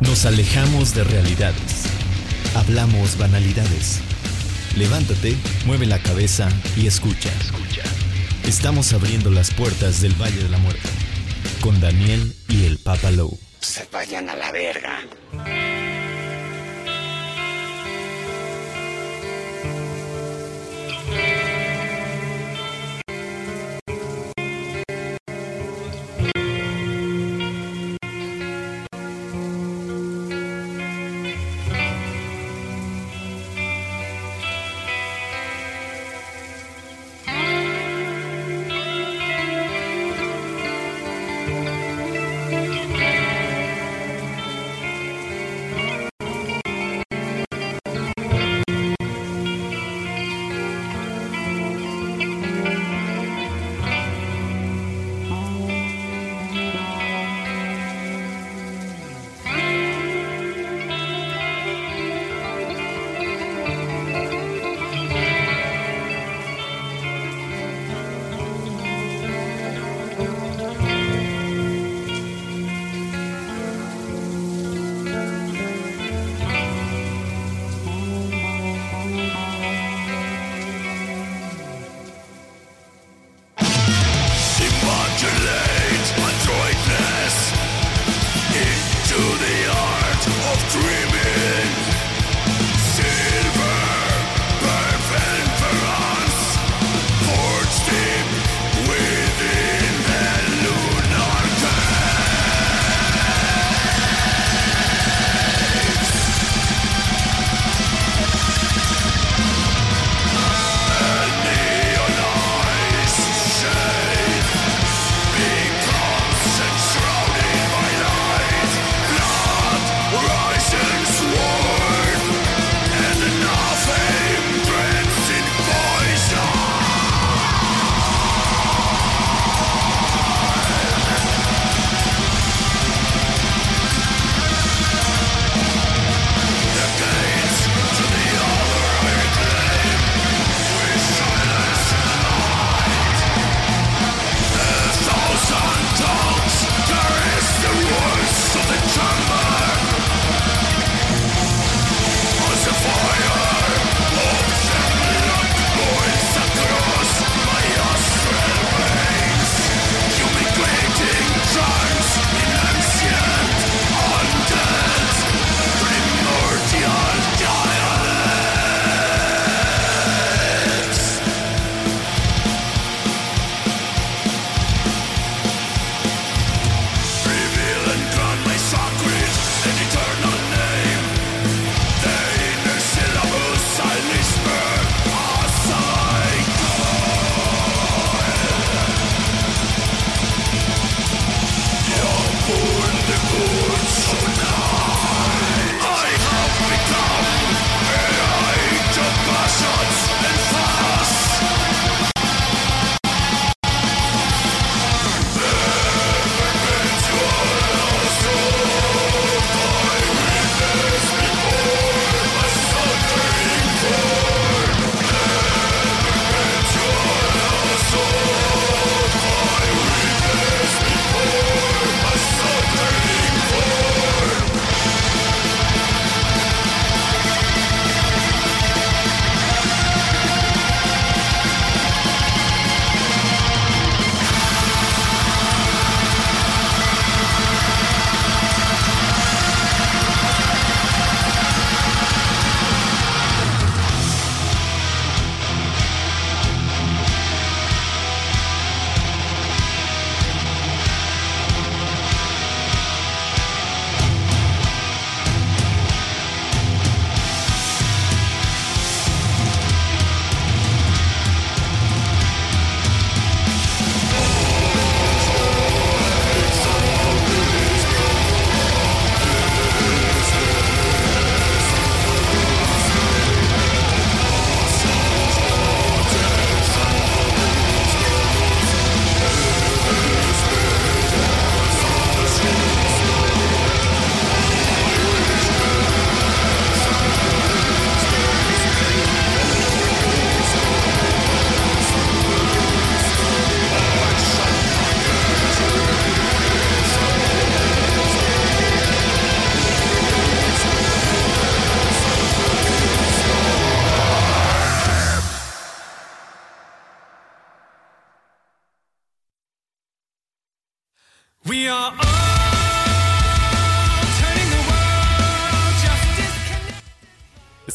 Nos alejamos de realidades. Hablamos banalidades. Levántate, mueve la cabeza y escucha. Escucha. Estamos abriendo las puertas del Valle de la Muerte con Daniel y el Papa Low. Se vayan a la verga.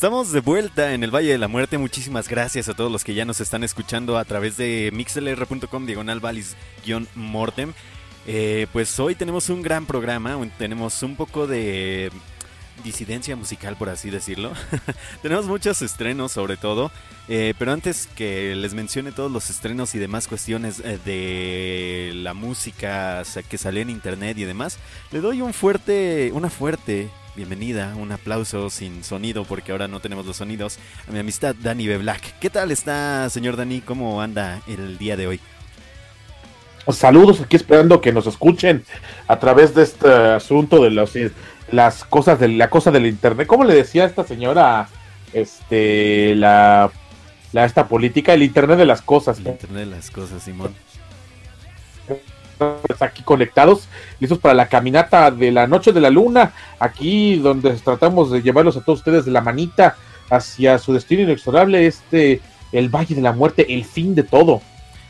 Estamos de vuelta en el Valle de la Muerte. Muchísimas gracias a todos los que ya nos están escuchando a través de mixlr.com diagonal mortem eh, pues hoy tenemos un gran programa, tenemos un poco de disidencia musical, por así decirlo. tenemos muchos estrenos sobre todo, eh, pero antes que les mencione todos los estrenos y demás cuestiones eh, de la música que salió en internet y demás, le doy un fuerte, una fuerte bienvenida, un aplauso sin sonido porque ahora no tenemos los sonidos a mi amistad Dani B. Black. ¿Qué tal está, señor Dani? ¿Cómo anda el día de hoy? Saludos aquí esperando que nos escuchen a través de este asunto de los, las cosas de la cosa del internet. ¿Cómo le decía esta señora este la, la esta política el internet de las cosas? El internet de las cosas, Simón. Aquí conectados, listos para la caminata de la noche de la luna, aquí donde tratamos de llevarlos a todos ustedes de la manita hacia su destino inexorable, este, el Valle de la Muerte, el fin de todo.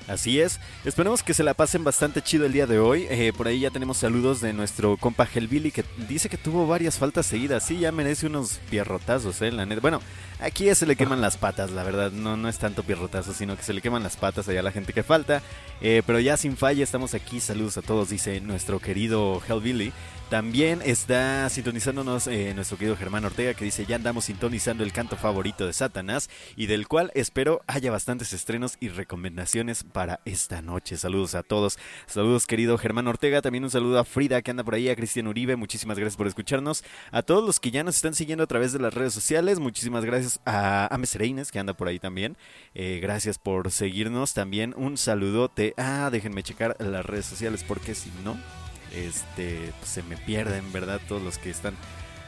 Así es, esperemos que se la pasen bastante chido el día de hoy. Eh, por ahí ya tenemos saludos de nuestro compa Hellbilly que dice que tuvo varias faltas seguidas. Sí, ya merece unos pierrotazos, eh, la neta. Bueno, aquí ya se le queman las patas, la verdad. No, no es tanto pierrotazo, sino que se le queman las patas allá a la gente que falta. Eh, pero ya sin falla estamos aquí. Saludos a todos, dice nuestro querido Hellbilly. También está sintonizándonos eh, nuestro querido Germán Ortega que dice ya andamos sintonizando el canto favorito de Satanás y del cual espero haya bastantes estrenos y recomendaciones para esta noche. Saludos a todos. Saludos querido Germán Ortega. También un saludo a Frida que anda por ahí, a Cristian Uribe. Muchísimas gracias por escucharnos. A todos los que ya nos están siguiendo a través de las redes sociales. Muchísimas gracias a Ames Reines que anda por ahí también. Eh, gracias por seguirnos. También un saludote. Ah, déjenme checar las redes sociales porque si no este, pues, se me pierden, ¿verdad? Todos los que están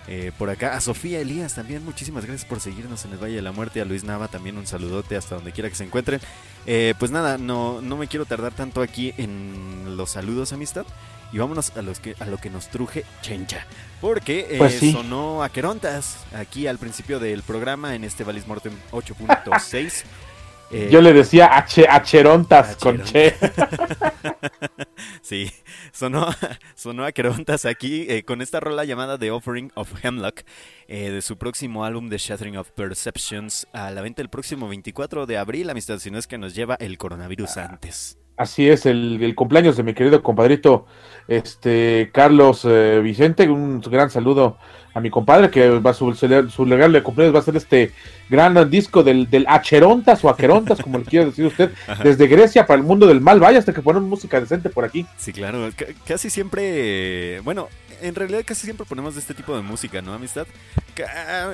eh, por acá. A Sofía Elías también, muchísimas gracias por seguirnos en el Valle de la Muerte. A Luis Nava también un saludote hasta donde quiera que se encuentren. Eh, pues nada, no, no me quiero tardar tanto aquí en los saludos, amistad. Y vámonos a, los que, a lo que nos truje Chencha. Porque eh, pues sonó a Querontas aquí al principio del programa en este Valis Mortem 8.6. Eh, Yo le decía Acherontas con Che. sí, sonó, sonó Acherontas aquí eh, con esta rola llamada The Offering of Hemlock eh, de su próximo álbum The Shattering of Perceptions a la venta el próximo 24 de abril, amistad, si no es que nos lleva el coronavirus antes. Así es, el, cumpleaños de mi querido compadrito este Carlos Vicente, un gran saludo a mi compadre, que va su, su legal de cumpleaños va a ser este gran disco del, del Acherontas o Aquerontas, como le quiera decir usted, desde Grecia para el mundo del mal. Vaya, hasta que ponemos música decente por aquí. Sí, claro, casi siempre, bueno, en realidad casi siempre ponemos de este tipo de música, ¿no, amistad?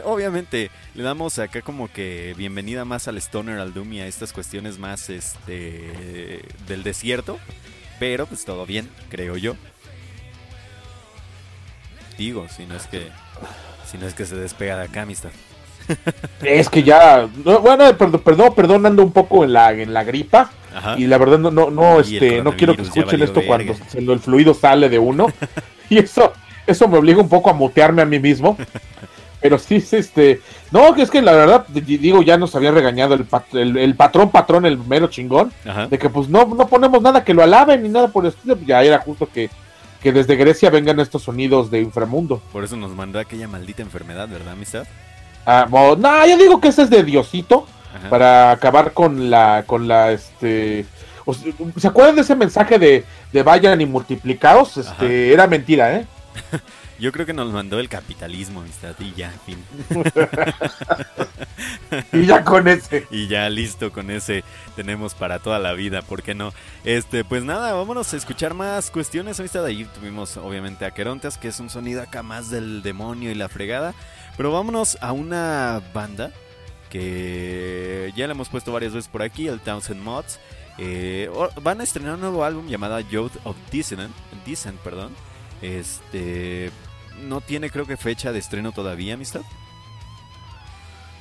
Obviamente, le damos acá como que bienvenida más al Stoner, al Doom y a estas cuestiones más este del desierto, pero pues todo bien, creo yo. Digo, si no es que si no es que se despega de acá, amistad. Es que ya, bueno, perdón, perdón, perdón, ando un poco en la, en la gripa. Y la verdad no, no, no, este, no quiero que escuchen esto cuando el fluido sale de uno. y eso, eso me obliga un poco a mutearme a mí mismo. Pero sí, este, no, que es que la verdad, digo, ya nos había regañado el, el, patrón, patrón, el mero chingón, de que pues no, no ponemos nada que lo alaben ni nada por el estilo, ya era justo que que desde Grecia vengan estos sonidos de inframundo. Por eso nos mandó aquella maldita enfermedad, ¿verdad, amistad? Ah, no, yo digo que ese es de Diosito para acabar con la, con la, este, ¿se acuerdan de ese mensaje de, de vayan y multiplicados? Este, era mentira, ¿eh? Yo creo que nos mandó el capitalismo, amistad, y ya, fin. y ya con ese. Y ya listo con ese tenemos para toda la vida, ¿por qué no? Este, pues nada, vámonos a escuchar más cuestiones, amistad. Ahí tuvimos obviamente a Querontas, que es un sonido acá más del demonio y la fregada. Pero vámonos a una banda que ya la hemos puesto varias veces por aquí, el Townsend Mods. Eh, van a estrenar un nuevo álbum llamado Youth of Dissent perdón. Este no tiene creo que fecha de estreno todavía, amistad.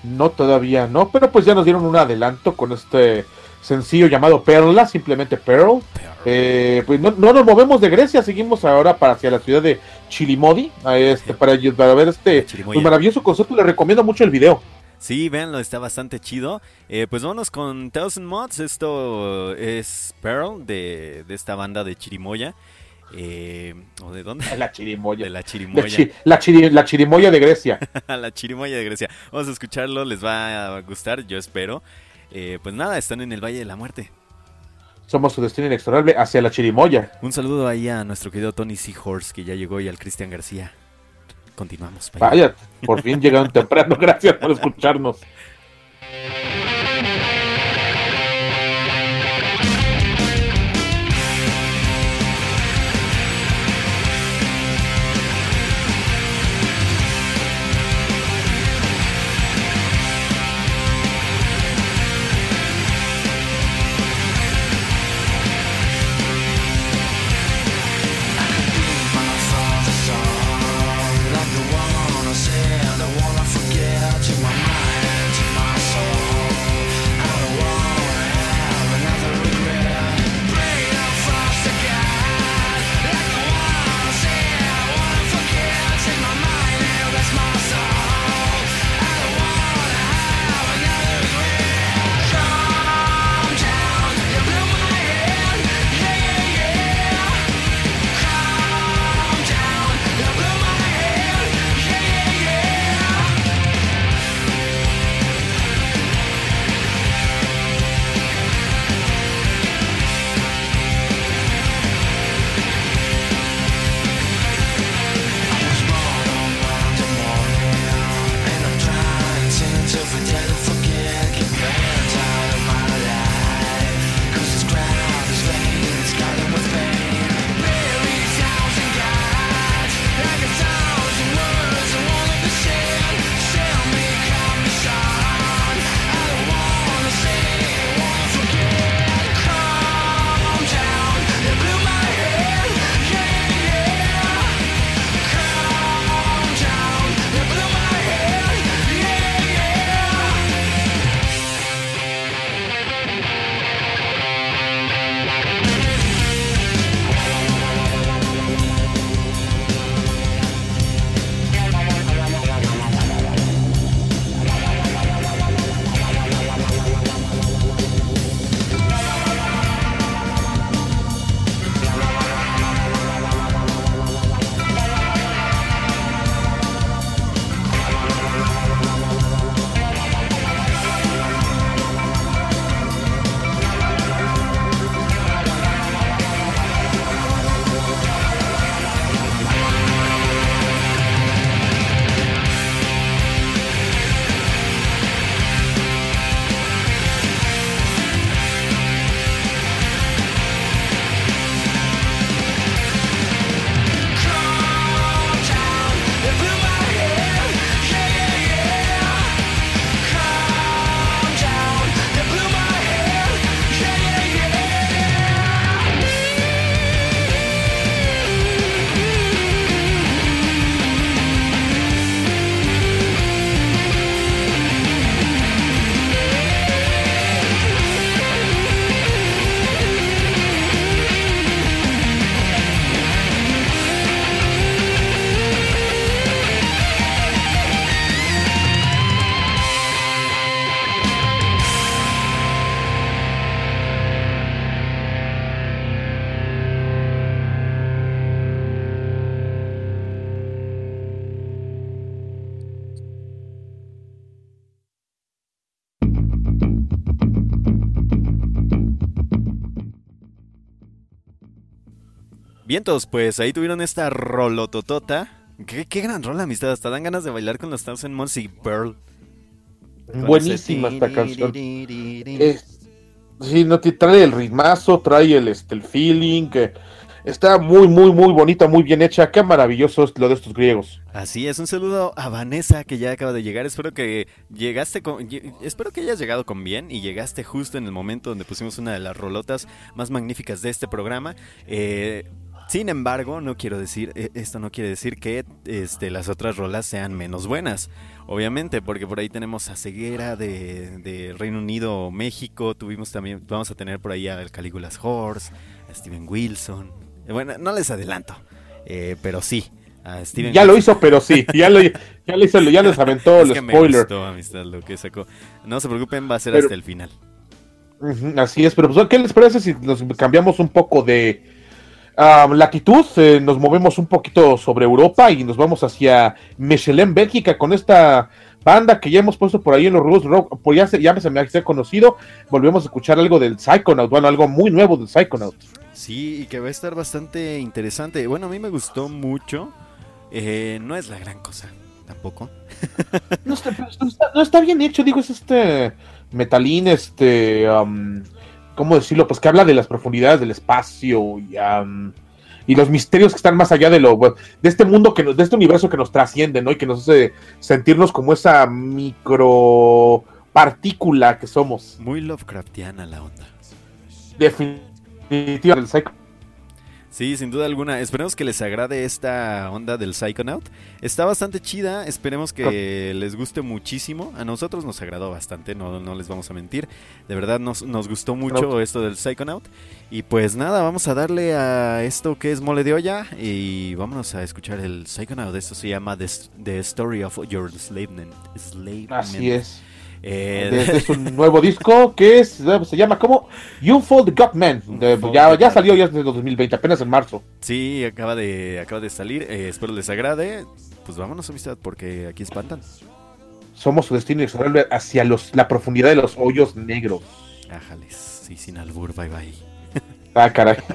No, todavía no, pero pues ya nos dieron un adelanto con este sencillo llamado Perla, simplemente Pearl. Eh, pues no, nos movemos de Grecia, seguimos ahora para hacia la ciudad de Chilimodi, este, para, ver este pues, maravilloso concepto. Le recomiendo mucho el video. Sí, véanlo, está bastante chido. Eh, pues vámonos con Thousand Mods. Esto es Pearl de, de esta banda de Chirimoya. Eh, ¿O de dónde? La chirimoya. De la chirimoya. La, la, chirimoya de Grecia. la chirimoya de Grecia. Vamos a escucharlo, les va a gustar, yo espero. Eh, pues nada, están en el Valle de la Muerte. Somos su destino inexorable hacia la chirimoya. Un saludo ahí a nuestro querido Tony Seahorse que ya llegó y al Cristian García. Continuamos. Vaya, por fin llegaron temprano. Gracias por escucharnos. Vientos, pues ahí tuvieron esta rolototota. Qué, qué gran rola, amistad. Hasta dan ganas de bailar con los Thousand Months y Pearl. Buenísima esta canción. sí, no trae el ritmazo, trae el, este, el feeling. Que está muy, muy, muy bonita, muy bien hecha. Qué maravilloso es lo de estos griegos. Así es, un saludo a Vanessa que ya acaba de llegar. Espero que llegaste con, espero que hayas llegado con bien y llegaste justo en el momento donde pusimos una de las rolotas más magníficas de este programa. Eh, sin embargo, no quiero decir, e, esto no quiere decir que este, las otras rolas sean menos buenas. Obviamente, porque por ahí tenemos a Ceguera de, Reino Unido, México. Tuvimos también, vamos a tener por ahí a Calígulas Horse, a Steven Wilson. Eh, bueno, no les adelanto, eh, pero sí. A Steven ya lo hizo, pero sí. Ya lo, ya lo hizo, ya les aventó el spoiler. lo que sacó. No se preocupen, va a ser hasta el final. así es, pero pues, ¿qué les parece si nos cambiamos un poco de latitud, eh, nos movemos un poquito sobre Europa y nos vamos hacia Michelin, Bélgica, con esta banda que ya hemos puesto por ahí en los Rules Rock, por ya, se, ya se me ha conocido, volvemos a escuchar algo del Psychonaut, bueno, algo muy nuevo del Psychonaut. Sí, y que va a estar bastante interesante. Bueno, a mí me gustó mucho. Eh, no es la gran cosa, tampoco. no, está, no, está, bien hecho, digo, es este metalín, este, um, ¿cómo decirlo? Pues que habla de las profundidades del espacio y, um, y los misterios que están más allá de lo de este mundo que de este universo que nos trasciende, ¿no? Y que nos hace sentirnos como esa micro partícula que somos. Muy Lovecraftiana la onda. Definitivamente el Psycho Sí, sin duda alguna. Esperemos que les agrade esta onda del Psychonaut. Está bastante chida, esperemos que les guste muchísimo. A nosotros nos agradó bastante, no, no les vamos a mentir. De verdad nos, nos gustó mucho esto del Psychonaut. Y pues nada, vamos a darle a esto que es mole de olla y vámonos a escuchar el Psychonaut. Esto se llama The, Story of Your Enslavement. Así es. Eh, es un nuevo disco que es, se llama como You Fall the Godman. ya, ya salió ya desde 2020, apenas en marzo. Sí, acaba de, acaba de salir. Eh, espero les agrade. Pues vámonos, amistad, porque aquí espantan. Somos su destino hacia los, la profundidad de los hoyos negros. Ájales, sí, sin albur, bye bye. ah, caray.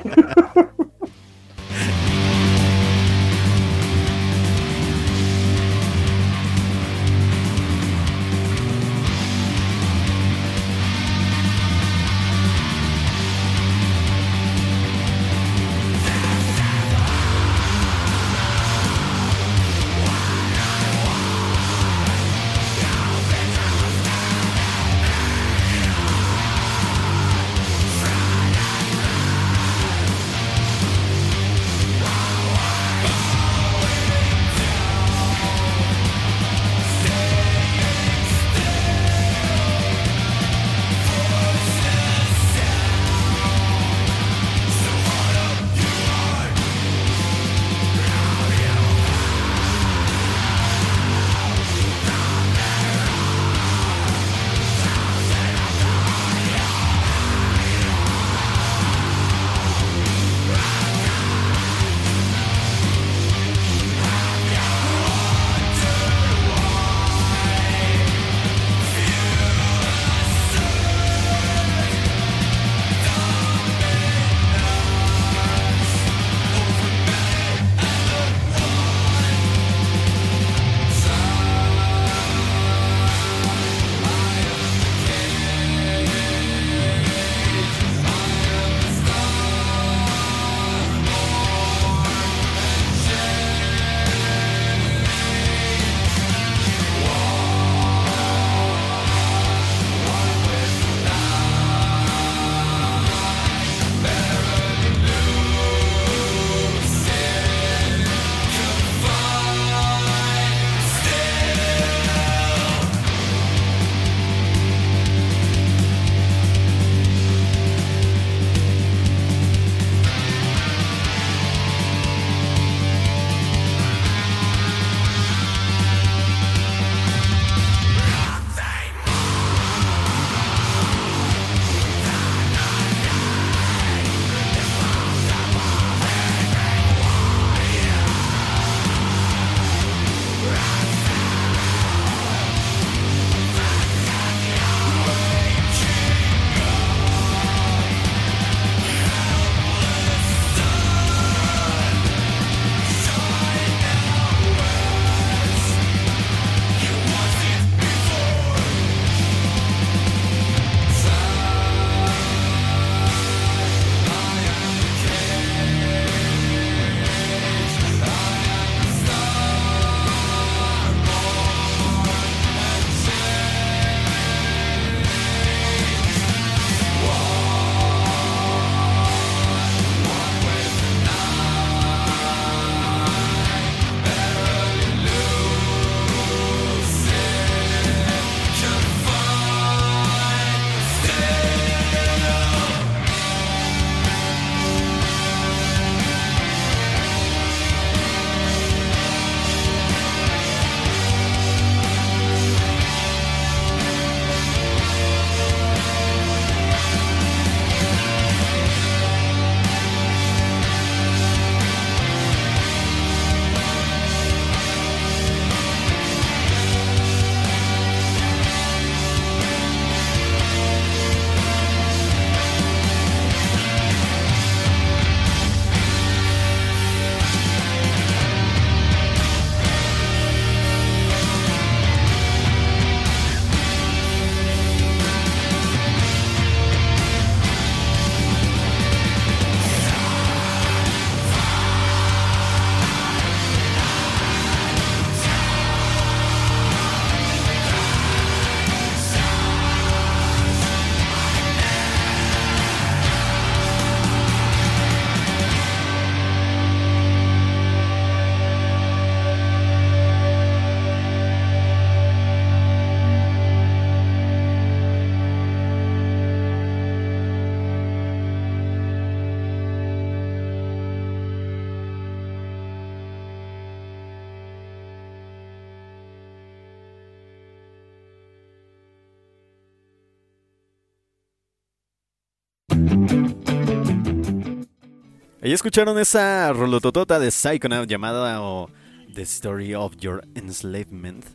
Ahí escucharon esa rolototota de Psychonaut llamada o The Story of Your Enslavement.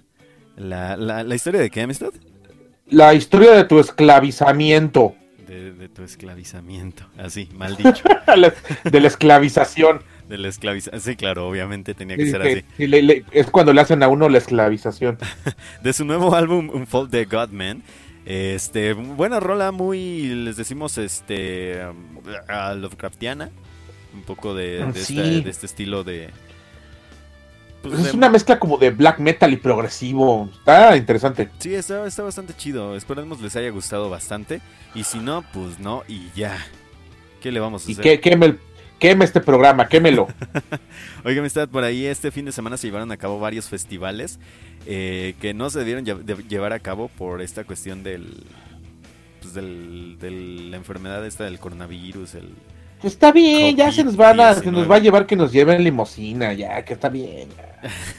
¿La, la, historia de qué, amistad? La historia de tu esclavizamiento. De, tu esclavizamiento, así, mal dicho. de la esclavización. De la esclavización, sí, claro, obviamente tenía que ser así. es cuando le hacen a uno la esclavización. de su nuevo álbum, Unfold the Godman. Este, buena rola, muy, les decimos, este, a Lovecraftiana un poco de, ah, de, este estilo de... Pues es una mezcla como de black metal y progresivo. Está interesante. Sí, está, está bastante chido. Esperemos les haya gustado bastante. Y si no, pues no, y ya. ¿Qué le vamos a hacer? Y queme, queme este programa, quémelo. Oiga, amistad, por ahí este fin de semana se llevaron a cabo varios festivales eh, que no se debieron llevar a cabo por esta cuestión del, pues del, de la enfermedad esta del coronavirus, el está bien, ya se nos van a, se nos va a llevar que nos lleven limosina, ya, que está bien.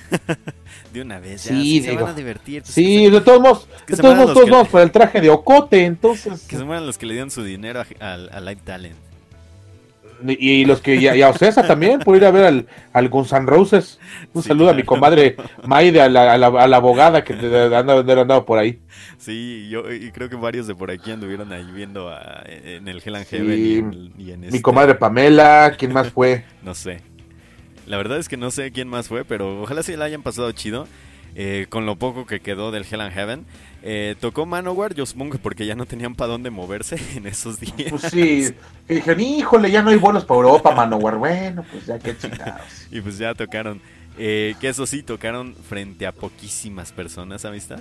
de una vez, ya, sí, se van a divertir. Pues sí, de todos modos, de todos modos, todos vamos por el traje de Ocote, entonces. Que se mueran los que le dieron su dinero al a Live Talent. Y, los que ya, ya Ocesa también, por ir a ver al, al Guns N' Roses. Un saludo a mi comadre Maide, a la, a la, abogada que anda andado por ahí. Sí, yo y creo que varios de por aquí anduvieron ahí viendo en el Hell and Heaven y en, Mi este comadre Pamela, ¿quién más fue? no sé. La verdad es que no sé quién más fue, pero ojalá se la hayan pasado chido. Eh, con lo poco que quedó del Hell and Heaven. Eh, tocó Manowar, yo supongo que porque ya no tenían para dónde moverse en esos días. Pues sí, dijeron, híjole, ya no hay vuelos para Europa, Manowar. Bueno, pues ya qué chingados. y pues ya tocaron. Eh, que eso sí, tocaron frente a poquísimas personas, amistad.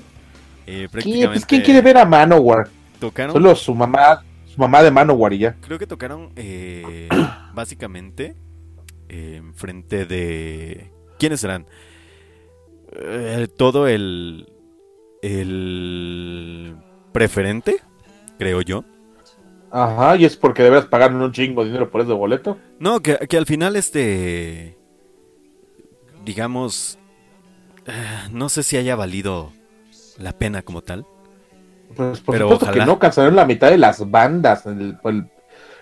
Eh, pues, ¿Quién quiere ver a Manowar? Tocaron. Solo su mamá, su mamá de Manowar y ya. Creo que tocaron básicamente frente de. ¿Quiénes serán? Todo el el preferente, creo yo. Ajá, y es porque debes pagar un chingo de dinero por ese boleto. No, que, al final este, digamos, eh, no sé si haya valido la pena como tal. Pues por pero supuesto que no, cansaron la mitad de las bandas.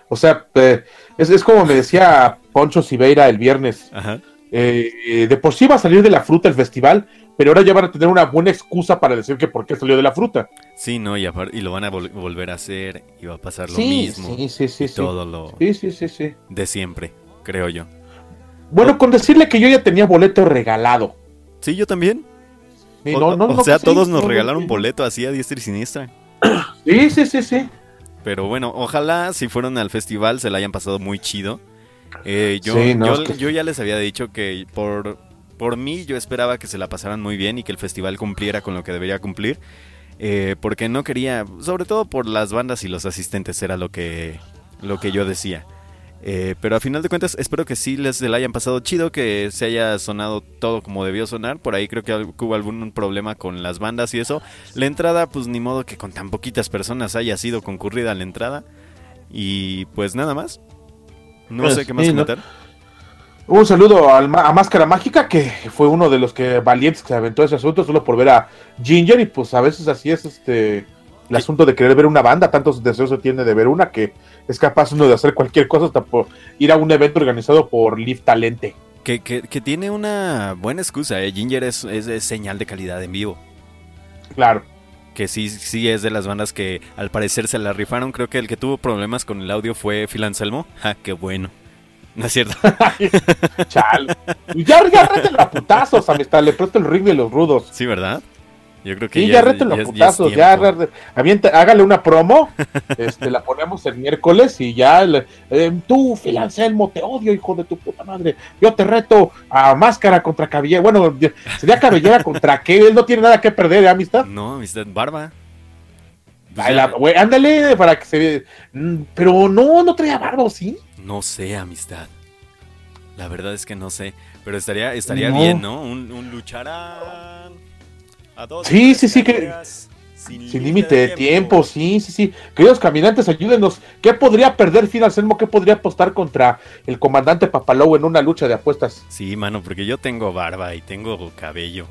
o sea, eh, es, es, como me decía Poncho Siveira el viernes. Ajá. Eh, de por sí va a salir de la fruta el festival, pero ahora ya van a tener una buena excusa para decir que por qué salió de la fruta. Sí, no, y, y lo van a volver a hacer y va a pasar lo mismo. Sí, sí, sí. Todo lo sí, sí, sí, de siempre, creo yo. Bueno, con decirle que yo ya tenía boleto regalado. Sí, yo también. o, sea, todos nos regalaron boleto así a diestra y siniestra. Sí, sí, sí, sí. Pero bueno, ojalá si fueron al festival se la hayan pasado muy chido. Eh, yo, yo, ya les había dicho que por, por mí yo esperaba que se la pasaran muy bien y que el festival cumpliera con lo que debería cumplir. Eh, porque no quería, sobre todo por las bandas y los asistentes, era lo que, lo que yo decía. Eh, pero a final de cuentas, espero que sí les la hayan pasado chido, que se haya sonado todo como debió sonar. Por ahí creo que hubo algún problema con las bandas y eso. La entrada, pues ni modo que con tan poquitas personas haya sido concurrida la entrada. Y pues nada más. No pues, sé qué más comentar. Un saludo a, Máscara Mágica, que fue uno de los que valientes que se aventó ese asunto solo por ver a Ginger. Y pues a veces así es este el asunto de querer ver una banda. Tantos deseos se tiene de ver una que es capaz uno de hacer cualquier cosa hasta por ir a un evento organizado por Live Talente. Que, que, tiene una buena excusa, ¿eh? Ginger es, es, señal de calidad en vivo. Claro que sí, sí es de las bandas que al parecer se la rifaron. Creo que el que tuvo problemas con el audio fue Phil Anselmo. Ah, qué bueno. No es cierto. Chale. Ya, ya la putazos, amistad. Le presto el ring de los rudos. Sí, ¿verdad? Yo creo que sí, ya, ya los putazos. Ya, hágale una promo. este, la ponemos el miércoles y ya. Eh, tú, Phil Anselmo, te odio, hijo de tu puta madre. Yo te reto a máscara contra cabellera. Bueno, sería cabellera contra qué. Él no tiene nada que perder, ¿eh, amistad? No, amistad, barba. ándale, para que se. Mm, pero no, no traía barba, ¿sí? No sé, amistad. La verdad es que no sé. Pero estaría, estaría bien, ¿no? Un, un lucharán sí, sí, sí, que... Sin límite de tiempo, sí, sí, sí. Queridos caminantes, ayúdenos. ¿Qué podría perder Fidel Selmo? ¿Qué podría apostar contra el comandante Papalou en una lucha de apuestas? Sí, mano, porque yo tengo barba y tengo cabello.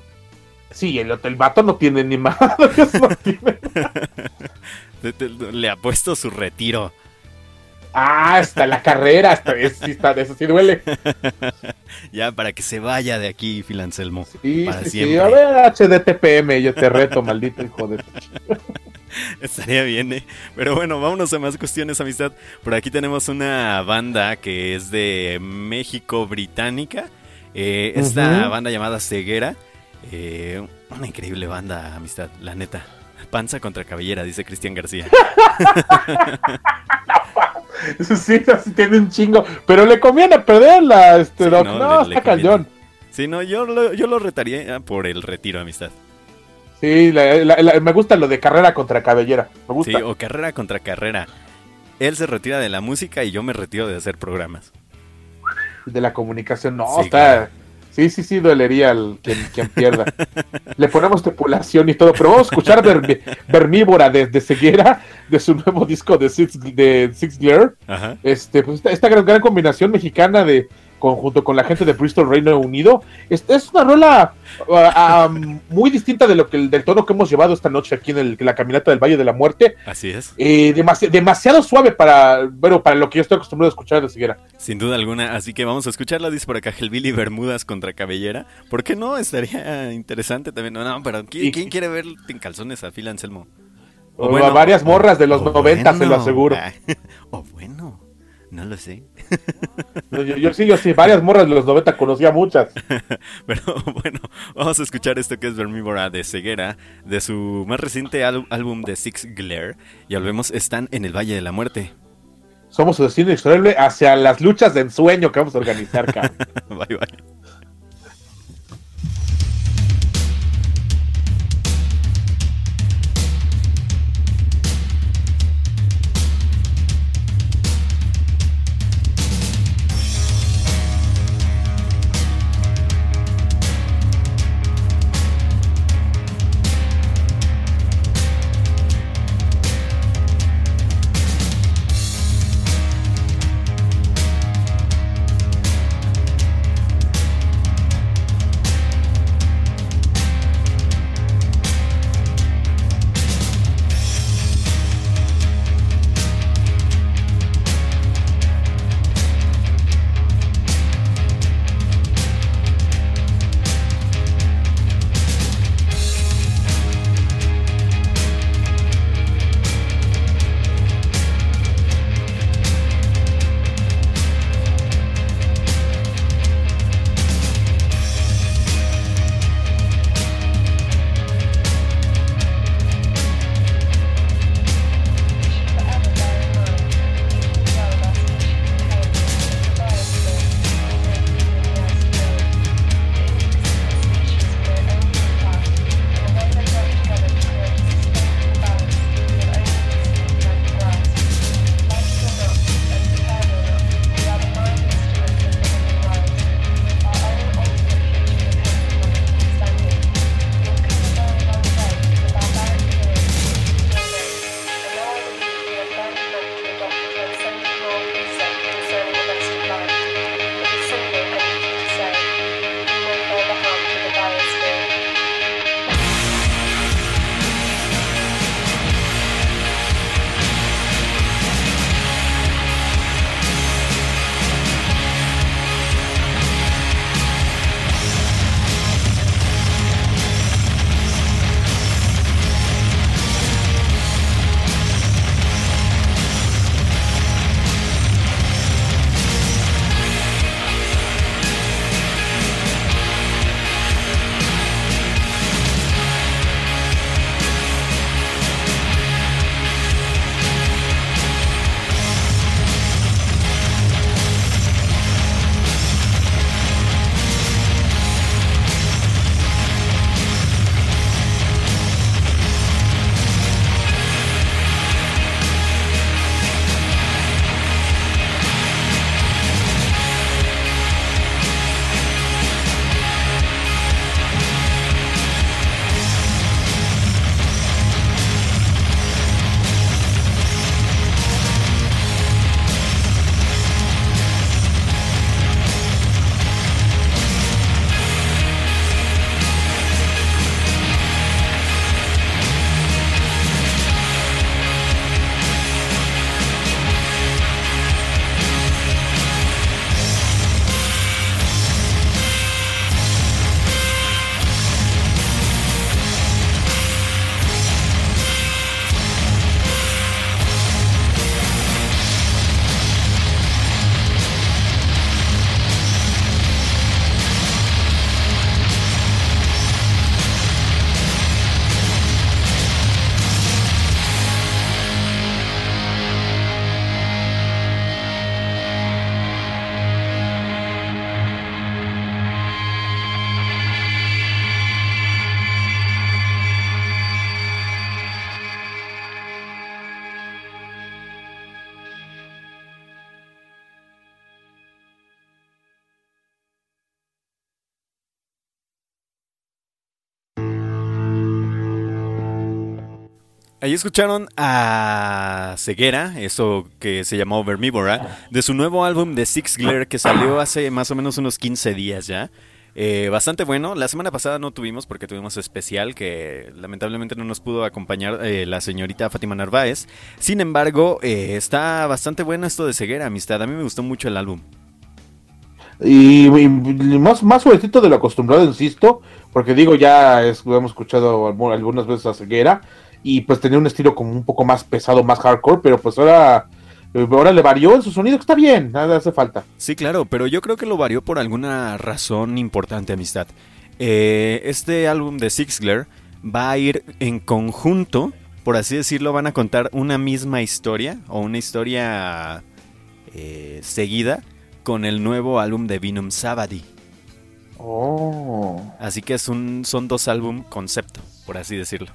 Sí, el, el vato no tiene ni madre. No Le apuesto su retiro. Ah, hasta la carrera, hasta eso sí, eso sí duele. ya, para que se vaya de aquí, Filanselmo. Sí, para siempre. sí, a ver, HDTPM, yo te reto, maldito hijo de... Estaría bien, ¿eh? Pero bueno, vámonos a más cuestiones, amistad. Por aquí tenemos una banda que es de México británica. Eh, esta banda llamada Ceguera. Eh, una increíble banda, amistad, la neta. Panza contra cabellera, dice Cristian García. sí, sí, tiene un chingo. Pero le conviene perderla, este No, no está cañón. Sí, no, yo lo, yo lo retaría por el retiro, amistad. Sí, me gusta lo de carrera contra cabellera. Me gusta. Sí, o carrera contra carrera. Él se retira de la música y yo me retiro de hacer programas. De la comunicación, no, está. Sí, sí, sí, dolería al quien, pierda. Le ponemos tripulación y todo, pero vamos a escuchar Vermívora de, Ceguera, de su nuevo disco de Six, de Six Glare. Este, pues esta, gran, combinación mexicana de conjunto con la gente de Bristol Reino Unido. Es, es una rola ah, muy distinta de lo que del tono que hemos llevado esta noche aquí en, la caminata del Valle de la Muerte. Así es. Eh, demasiado suave para, bueno, para lo que yo estoy acostumbrado a escuchar de Ceguera. Sin duda alguna, así que vamos a escucharla, dice por acá Helbilly Bermudas contra Cabellera. ¿Por qué no? Estaría interesante también. No, pero ¿quién, quiere ver en calzones a Phil Anselmo? O, varias morras de los 90, se lo aseguro. o bueno. No lo sé. Yo, sí, yo sí, varias morras de los 90 conocía muchas. Pero bueno, vamos a escuchar esto que es Vermívora de Ceguera, de su más reciente álbum de Six Glare. Y volvemos, están en el Valle de la Muerte. Somos su destino inexorable hacia las luchas de ensueño que vamos a organizar, cabrón. bye bye. Ahí escucharon a Ceguera, eso que se llamó Vermívora, de su nuevo álbum de Six Glare que salió hace más o menos unos 15 días ya. Eh, bastante bueno. La semana pasada no tuvimos porque tuvimos especial que lamentablemente no nos pudo acompañar eh, la señorita Fátima Narváez. Sin embargo, eh, está bastante bueno esto de Ceguera, amistad. A mí me gustó mucho el álbum. Y, más, más suavecito de lo acostumbrado, insisto, porque digo, ya hemos escuchado algunas veces a Ceguera y pues tenía un estilo como un poco más pesado, más hardcore, pero pues ahora ahora le varió en su sonido, que está bien, nada hace falta. Sí, claro, pero yo creo que lo varió por alguna razón importante, amistad. Eh, este álbum de Sixgler va a ir en conjunto, por así decirlo, van a contar una misma historia o una historia eh, seguida con el nuevo álbum de Venom Savadi. Oh. Así que es un, son dos álbum concepto, por así decirlo.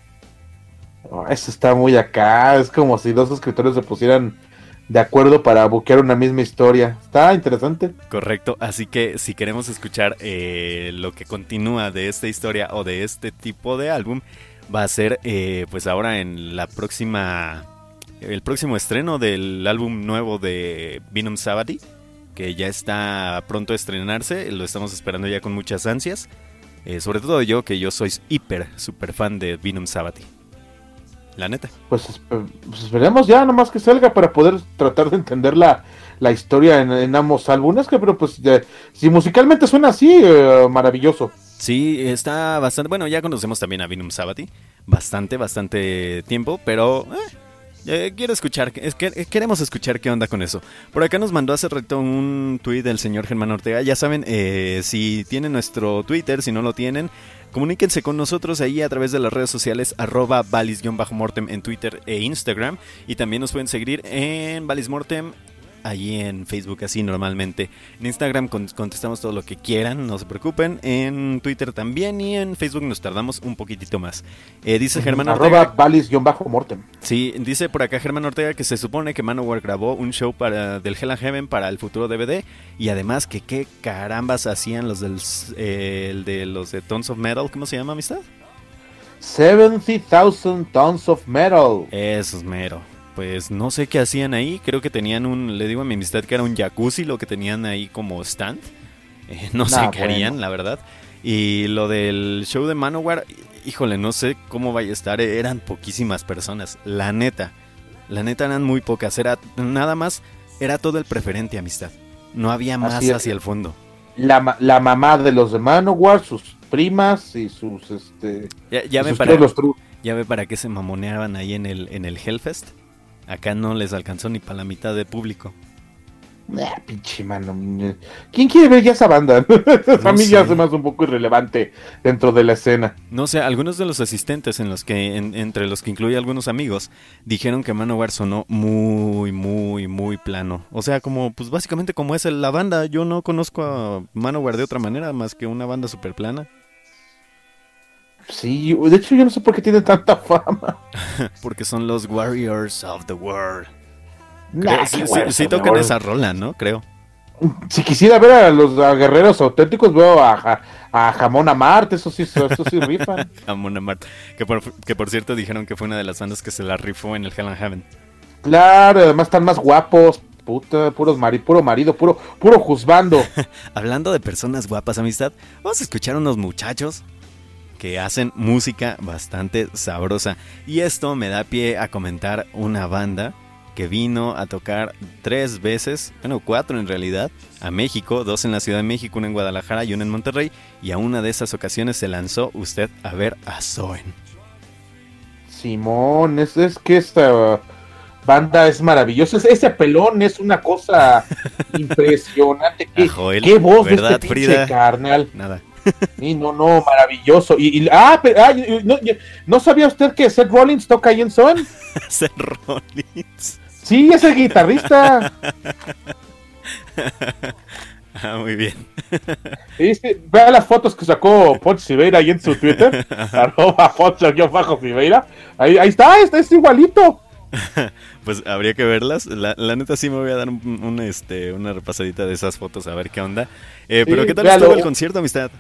Oh, eso está muy acá, es como si dos escritores se pusieran de acuerdo para buquear una misma historia. Está interesante. Correcto, así que si queremos escuchar eh, lo que continúa de esta historia o de este tipo de álbum, va a ser eh, pues ahora en la próxima, el próximo estreno del álbum nuevo de Venom Savati, que ya está pronto a estrenarse, lo estamos esperando ya con muchas ansias. Eh, sobre todo yo, que yo soy hiper, super fan de Venom Savati. La neta. Pues, pues, esperemos ya nomás que salga para poder tratar de entender la, historia en, ambos álbumes, que pero pues si musicalmente suena así, eh, maravilloso. Sí, está bastante, bueno, ya conocemos también a Vinum Sabati, bastante, bastante tiempo, pero eh, eh, quiero escuchar, es que, queremos escuchar qué onda con eso. Por acá nos mandó hace rato un tweet del señor Germán Ortega, ya saben, si tienen nuestro Twitter, si no lo tienen, Comuníquense con nosotros ahí a través de las redes sociales arroba valis-mortem en Twitter e Instagram. Y también nos pueden seguir en valismortem allí en Facebook así normalmente. En Instagram contestamos todo lo que quieran, no se preocupen. En Twitter también y en Facebook nos tardamos un poquitito más. Eh, dice Germán Ortega. valis-mortem. Sí, dice por acá Germán Ortega que se supone que Manowar grabó un show para, del Hell and Heaven para el futuro DVD. Y además que qué carambas hacían los del eh, de los de Tons of Metal. ¿Cómo se llama, amistad? 70,000 Tons of Metal. Eso es mero pues no sé qué hacían ahí. Creo que tenían un, le digo a mi amistad que era un jacuzzi lo que tenían ahí como stand. Eh, no sé qué harían, la verdad. Y lo del show de Manowar, híjole, no sé cómo vaya a estar. Eran poquísimas personas, la neta. La neta eran muy pocas. Era nada más, era todo el preferente amistad. No había más hacia el fondo. La, la mamá de los de Manowar, sus primas y sus este ya, ve para ya ve para qué se mamoneaban ahí en el en el Hellfest Acá no les alcanzó ni para la mitad de público. Ah, pinche mano. ¿Quién quiere ver ya esa banda? a mí ya se me hace un poco irrelevante dentro de la escena. No sé, algunos de los asistentes, en los que, entre los que incluye algunos amigos, dijeron que Manowar sonó muy, muy, muy plano. O sea, como, pues básicamente como es la banda. Yo no conozco a Manowar de otra manera más que una banda super plana. Sí, de hecho yo no sé por qué tiene tanta fama. Porque son los Warriors of the World. sí, tocan esa rola, ¿no? Creo. Si quisiera ver a los guerreros auténticos, veo a, a Jamón Amart, eso sí, eso sí rifan. Jamón Amart, que por, que por cierto dijeron que fue una de las bandas que se la rifó en el Hell and Heaven. Claro, además están más guapos, puta, puros mari, puro marido, puro, puro juzgando. Hablando de personas guapas, amistad, vamos a escuchar unos muchachos que hacen música bastante sabrosa. Y esto me da pie a comentar una banda que vino a tocar tres veces, bueno, cuatro en realidad, a México, dos en la Ciudad de México, una en Guadalajara y una en Monterrey, y a una de esas ocasiones se lanzó usted a ver a Zoen. Simón, es, es que esta banda es maravillosa, ese pelón es una cosa impresionante. ¿Qué, ¿qué voz de este carnal? Nada. Sí, no, no, maravilloso. Y, ah, pero, ah, no, sabía usted que Seth Rollins toca ahí en Son? Seth Rollins. Sí, es el guitarrista. ah, muy bien. vea las fotos que sacó Poncho Siveira ahí en su Twitter. arroba Poncho Siveira. Ahí, ahí está, está, es igualito. pues habría que verlas. La, neta sí me voy a dar un, este, una repasadita de esas fotos a ver qué onda. Eh, pero ¿qué tal estuvo el concierto, amistad?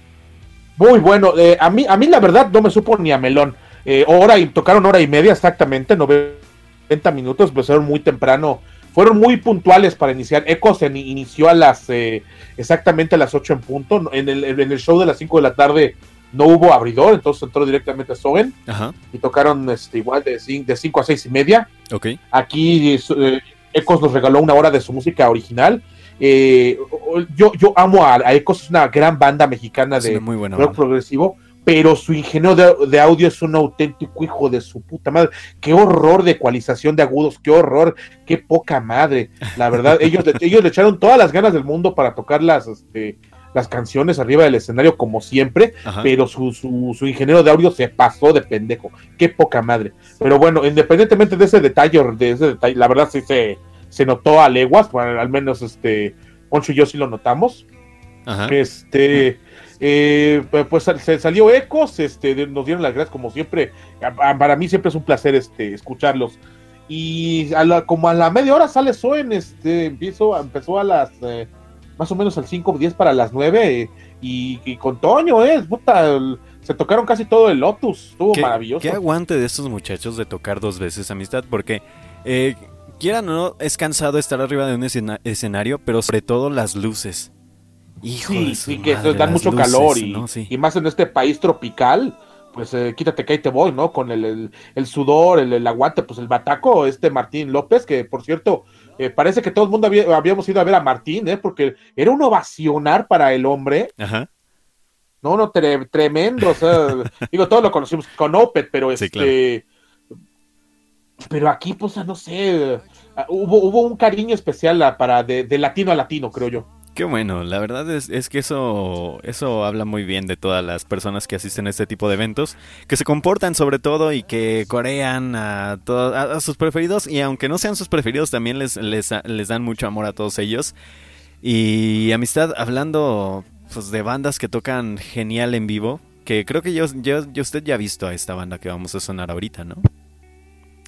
Muy bueno. Eh, a, mí, a mí la verdad no me supo ni a melón. eh, hora y tocaron hora y media exactamente, 90 minutos, empezaron muy temprano, fueron muy puntuales para iniciar. Ecos inició a las eh, exactamente a las 8 en punto, en el, en el show de las 5 de la tarde no hubo abridor, entonces entró directamente a Sogen y tocaron este, igual de 5 a 6 y media. Okay. Aquí eh, Ecos nos regaló una hora de su música original. Eh, yo, yo amo a, Ecos, es una gran banda mexicana de rock progresivo, pero su ingenio de, audio es un auténtico hijo de su puta madre. Qué horror de ecualización de agudos, qué horror, qué poca madre. La verdad, ellos, ellos le echaron todas las ganas del mundo para tocar las, este, las canciones arriba del escenario como siempre, pero su, su, ingeniero de audio se pasó de pendejo. Qué poca madre. Pero bueno, independientemente de ese detalle, de ese detalle, la verdad sí se, se notó a leguas, bueno, al menos este Poncho y yo sí lo notamos. Este, eh, pues se salió Ecos, este, nos dieron las gracias como siempre. Para mí siempre es un placer este, escucharlos. Y a la, como a la media hora sale Soen, este, empezó, empezó a las eh, más o menos al 5 o 10 para las 9 y, con Toño, ¿eh? Puta, se tocaron casi todo el Lotus, estuvo maravilloso. Qué aguante de estos muchachos de tocar dos veces amistad, porque eh, quieran o no, es cansado estar arriba de un escenario, pero sobre todo las luces. Hijo sí, sí, que dan mucho calor y, y, más en este país tropical, pues eh, quítate que ahí te voy, ¿no? Con el, el, sudor, el, el, aguante, pues el bataco, este Martín López, que por cierto, eh, parece que todo el mundo habíamos ido a ver a Martín, ¿eh? Porque era un ovacionar para el hombre. Ajá. No, no, tremendo. O sea, digo, todos lo conocimos con Opet, pero este. Pero aquí, pues, no sé. Hubo, hubo un cariño especial para de latino a latino, creo yo. Qué bueno, la verdad es, es, que eso, eso habla muy bien de todas las personas que asisten a este tipo de eventos, que se comportan sobre todo y que corean a, a, sus preferidos y aunque no sean sus preferidos también les, les, les, dan mucho amor a todos ellos. Y amistad, hablando pues, de bandas que tocan genial en vivo, que creo que yo, yo, yo usted ya ha visto a esta banda que vamos a sonar ahorita, ¿no?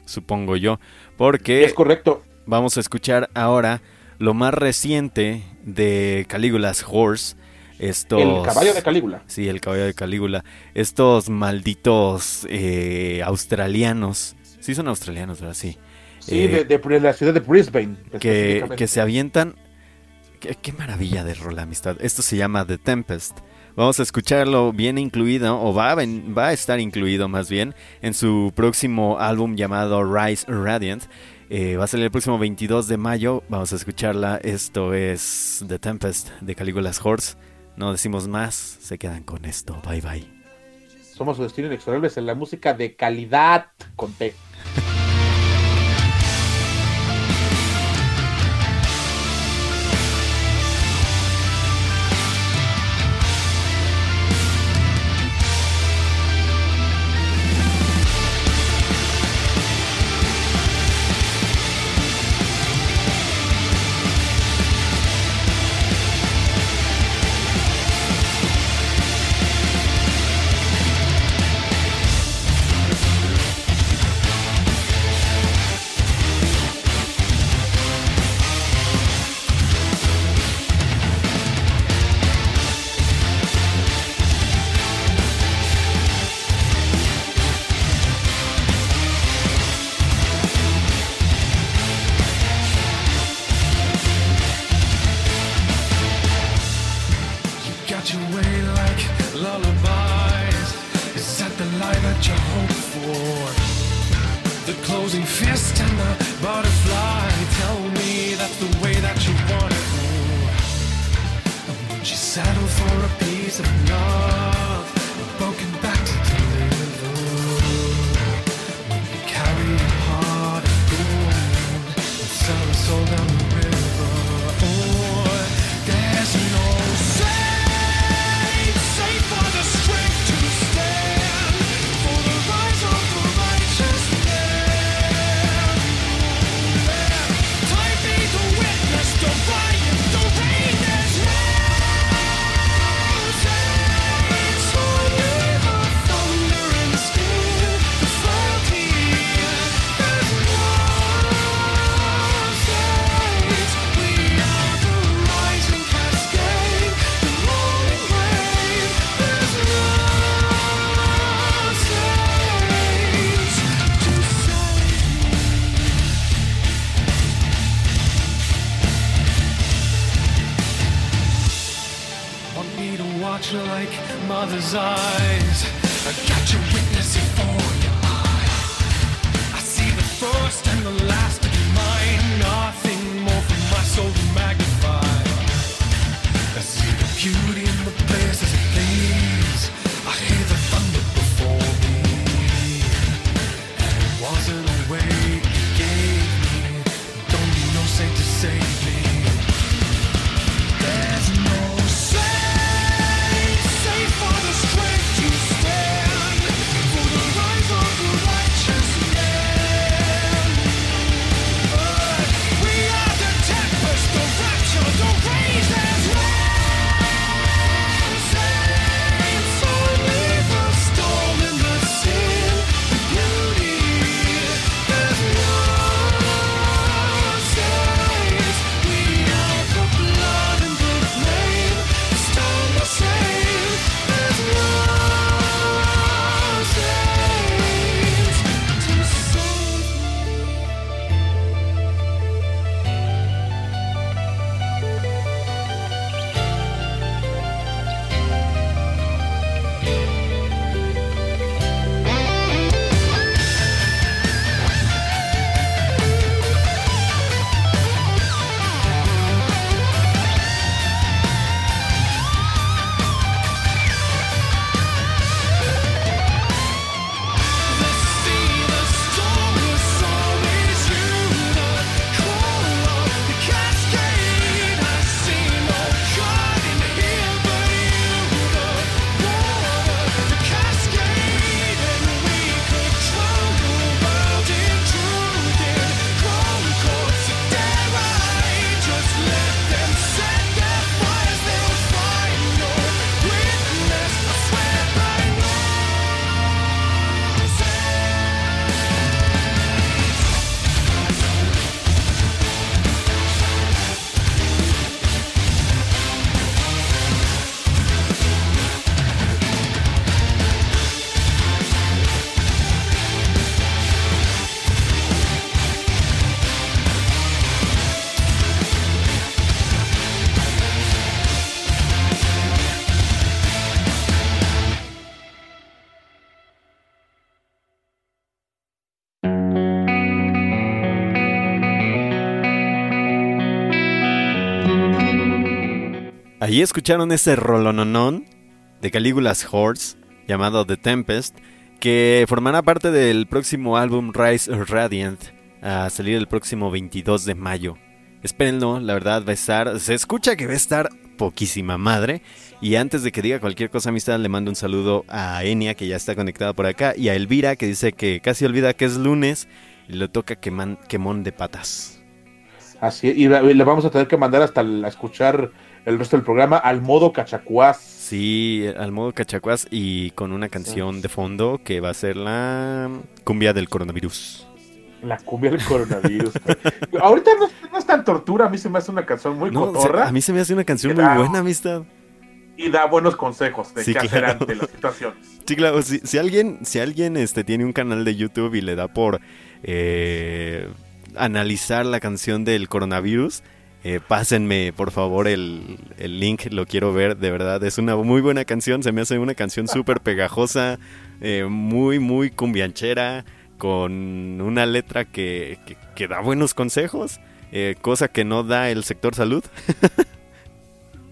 Supongo yo, porque... Es correcto. Vamos a escuchar ahora lo más reciente de Calígula's Horse. Estos, el caballo de Calígula. Sí, el caballo de Calígula. Estos malditos eh, australianos. Sí, son australianos, ¿verdad? Sí. Sí, eh, de, la ciudad de Brisbane. Que, que se avientan. Qué, maravilla de rol, amistad. Esto se llama The Tempest. Vamos a escucharlo bien incluido, o va a, va a estar incluido más bien, en su próximo álbum llamado Rise Radiant. Eh, va a salir el próximo 22 de mayo. Vamos a escucharla. Esto es The Tempest de Caligula's Horse. No decimos más. Se quedan con esto. Bye bye. Somos su destino inexorables en la música de calidad con you away like lullabies. Is that the life that you hope for? The closing fist and the butterfly tell me that's the way that you want it. Would you settle for a piece of love? desire. Ahí escucharon ese rolononón de Caligula's Horse llamado The Tempest, que formará parte del próximo álbum Rise Radiant, a salir el próximo 22 de mayo. Espérenlo, la verdad va a estar, se escucha que va a estar poquísima madre. Y antes de que diga cualquier cosa, amistad, le mando un saludo a Enia, que ya está conectada por acá, y a Elvira, que dice que casi olvida que es lunes y le toca quemón de patas. Así y la- le vamos a tener que mandar hasta el- a escuchar el resto del programa al modo cachacuás. Sí, al modo cachacuás y con una canción de fondo que va a ser la cumbia del coronavirus. La cumbia del coronavirus. Ahorita no, no es tan tortura, a mí se me hace una canción muy No, se- cotorra a mí se me hace una canción muy buena, amistad. y da buenos consejos de Sí, qué hacer claro. ante las situaciones. Sí, claro, si, si alguien, si alguien este, tiene un canal de YouTube y le da por eh, analizar la canción del coronavirus, eh, pásenme por favor el, el link, lo quiero ver, de verdad, es una muy buena canción, se me hace una canción súper pegajosa, eh, muy, muy cumbianchera, con una letra que, que, que da buenos consejos, eh, cosa que no da el sector salud.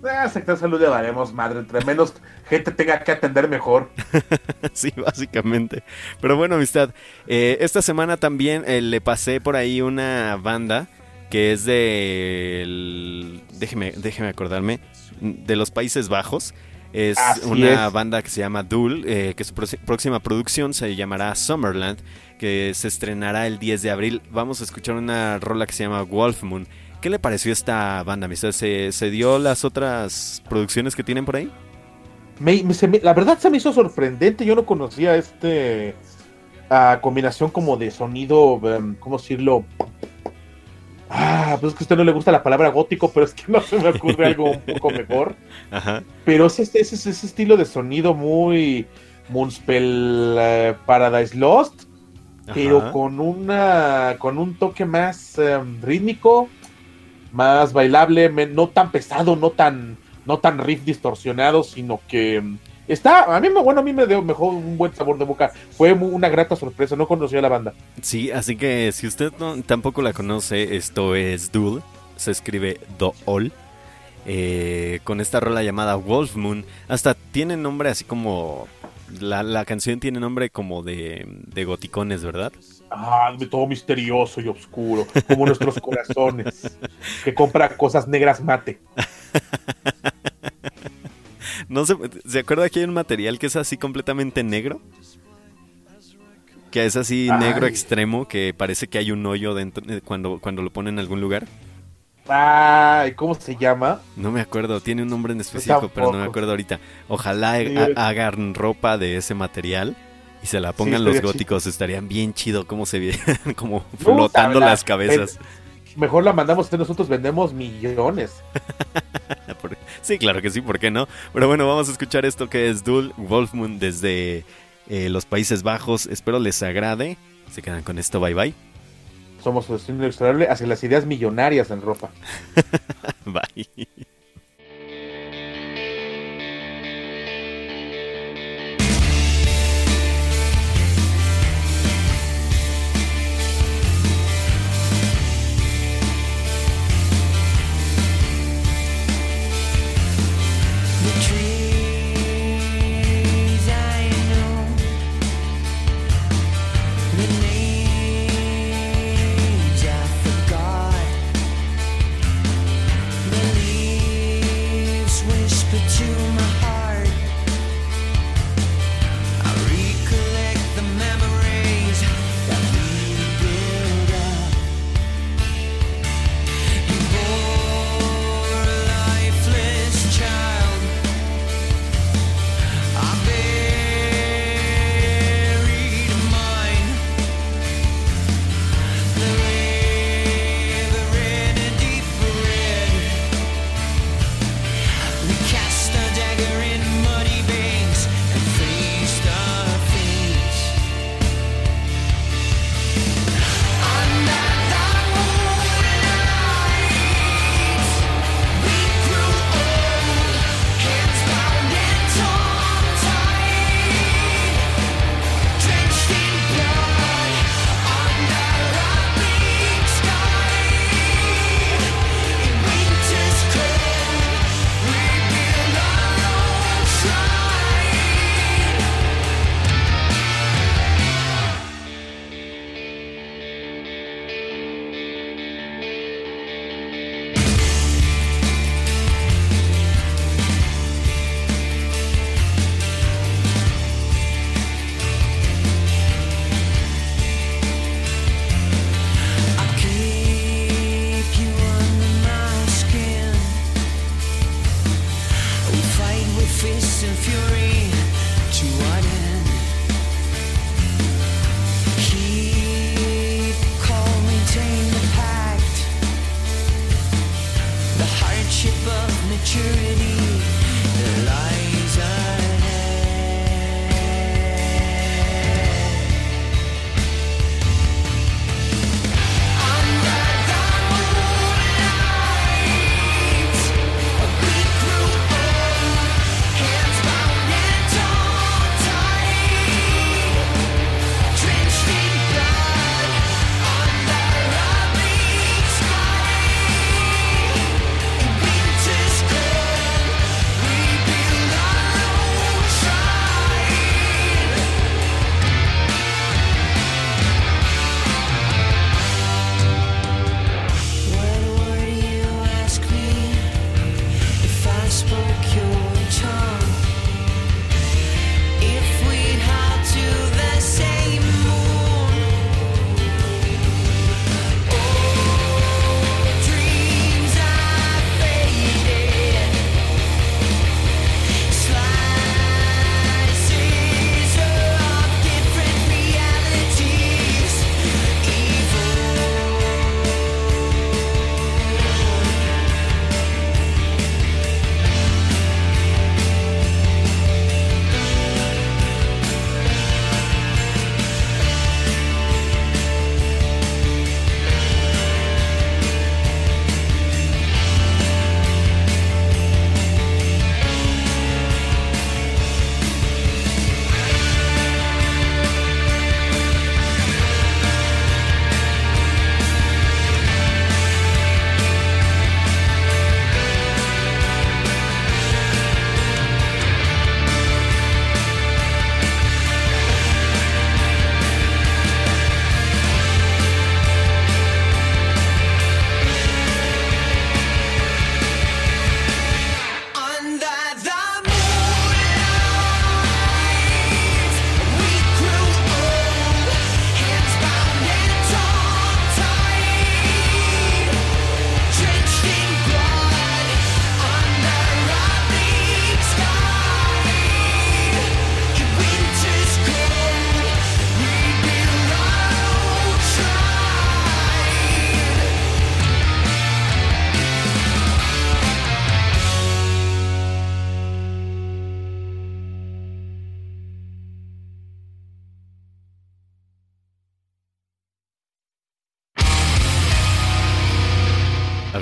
Ah, sector salud le daremos madre, entre menos gente tenga que atender mejor. Sí, básicamente. Pero bueno, amistad, eh, esta semana también le pasé por ahí una banda que es de... el- déjeme, déjeme acordarme, de los Países Bajos. Es Así una es. banda que se llama Dul, eh, que su próxima producción se llamará Summerland, que se estrenará el 10 de abril. Vamos a escuchar una rola que se llama Wolf Moon. ¿Qué le pareció esta banda, amistad? ¿Se, se dio las otras producciones que tienen por ahí? Me- me- se me- la verdad se me hizo sorprendente, yo no conocía este ah, combinación como de sonido, em, ¿cómo decirlo? Ah, pues es que a usted no le gusta la palabra gótico, pero es que no se me ocurre algo un poco mejor. Ajá. Pero es ese, ese, ese estilo de sonido muy Moonspell eh, Paradise Lost, pero con una con un toque más em, rítmico, más bailable, no tan pesado, no tan no tan riff distorsionado, sino que mm, está, a mí me, bueno, a mí me dio mejor un buen sabor de boca. Fue una grata sorpresa, no conocía la banda. Sí, así que si usted no, tampoco la conoce, esto es Duel, se escribe Dool. Eh, con esta rola llamada Wolf Moon, hasta tiene nombre así como la, la canción tiene nombre como de, de goticones, ¿verdad? Ah, todo misterioso y oscuro, como nuestros corazones, que compra cosas negras mate. no se, ¿Se acuerda que hay un material que es así completamente negro? Que es así Ay. negro extremo, que parece que hay un hoyo dentro eh, cuando, cuando lo ponen en algún lugar. Ay, ¿cómo se llama? No me acuerdo, tiene un nombre en específico, pero no me acuerdo ahorita. Ojalá Sí, hagan ropa de ese material y se la pongan Sí, los góticos, estarían bien chido cómo se ve, como flotando la- las cabezas. Mejor la mandamos, usted, nosotros vendemos millones. Sí, claro que sí, ¿por qué no? Pero bueno, vamos a escuchar esto que es Dul Wolfmoon desde eh, los Países Bajos. Espero les agrade. Se quedan con esto, bye bye. Somos su destino inexorable hacia las ideas millonarias en ropa. Bye.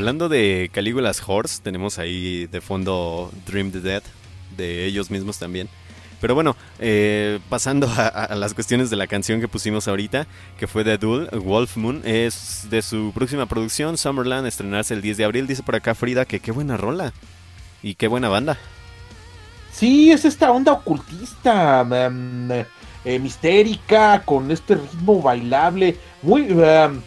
Hablando de Caligula's Horse, tenemos ahí de fondo Dream the Dead, de ellos mismos también. Pero bueno, eh, pasando a, las cuestiones de la canción que pusimos ahorita, que fue de Duel, Wolf Moon, es de su próxima producción, Summerland, estrenarse el 10 de abril. Dice por acá Frida que qué buena rola y qué buena banda. Sí, es esta onda ocultista, um, mistérica, con este ritmo bailable, muy, um,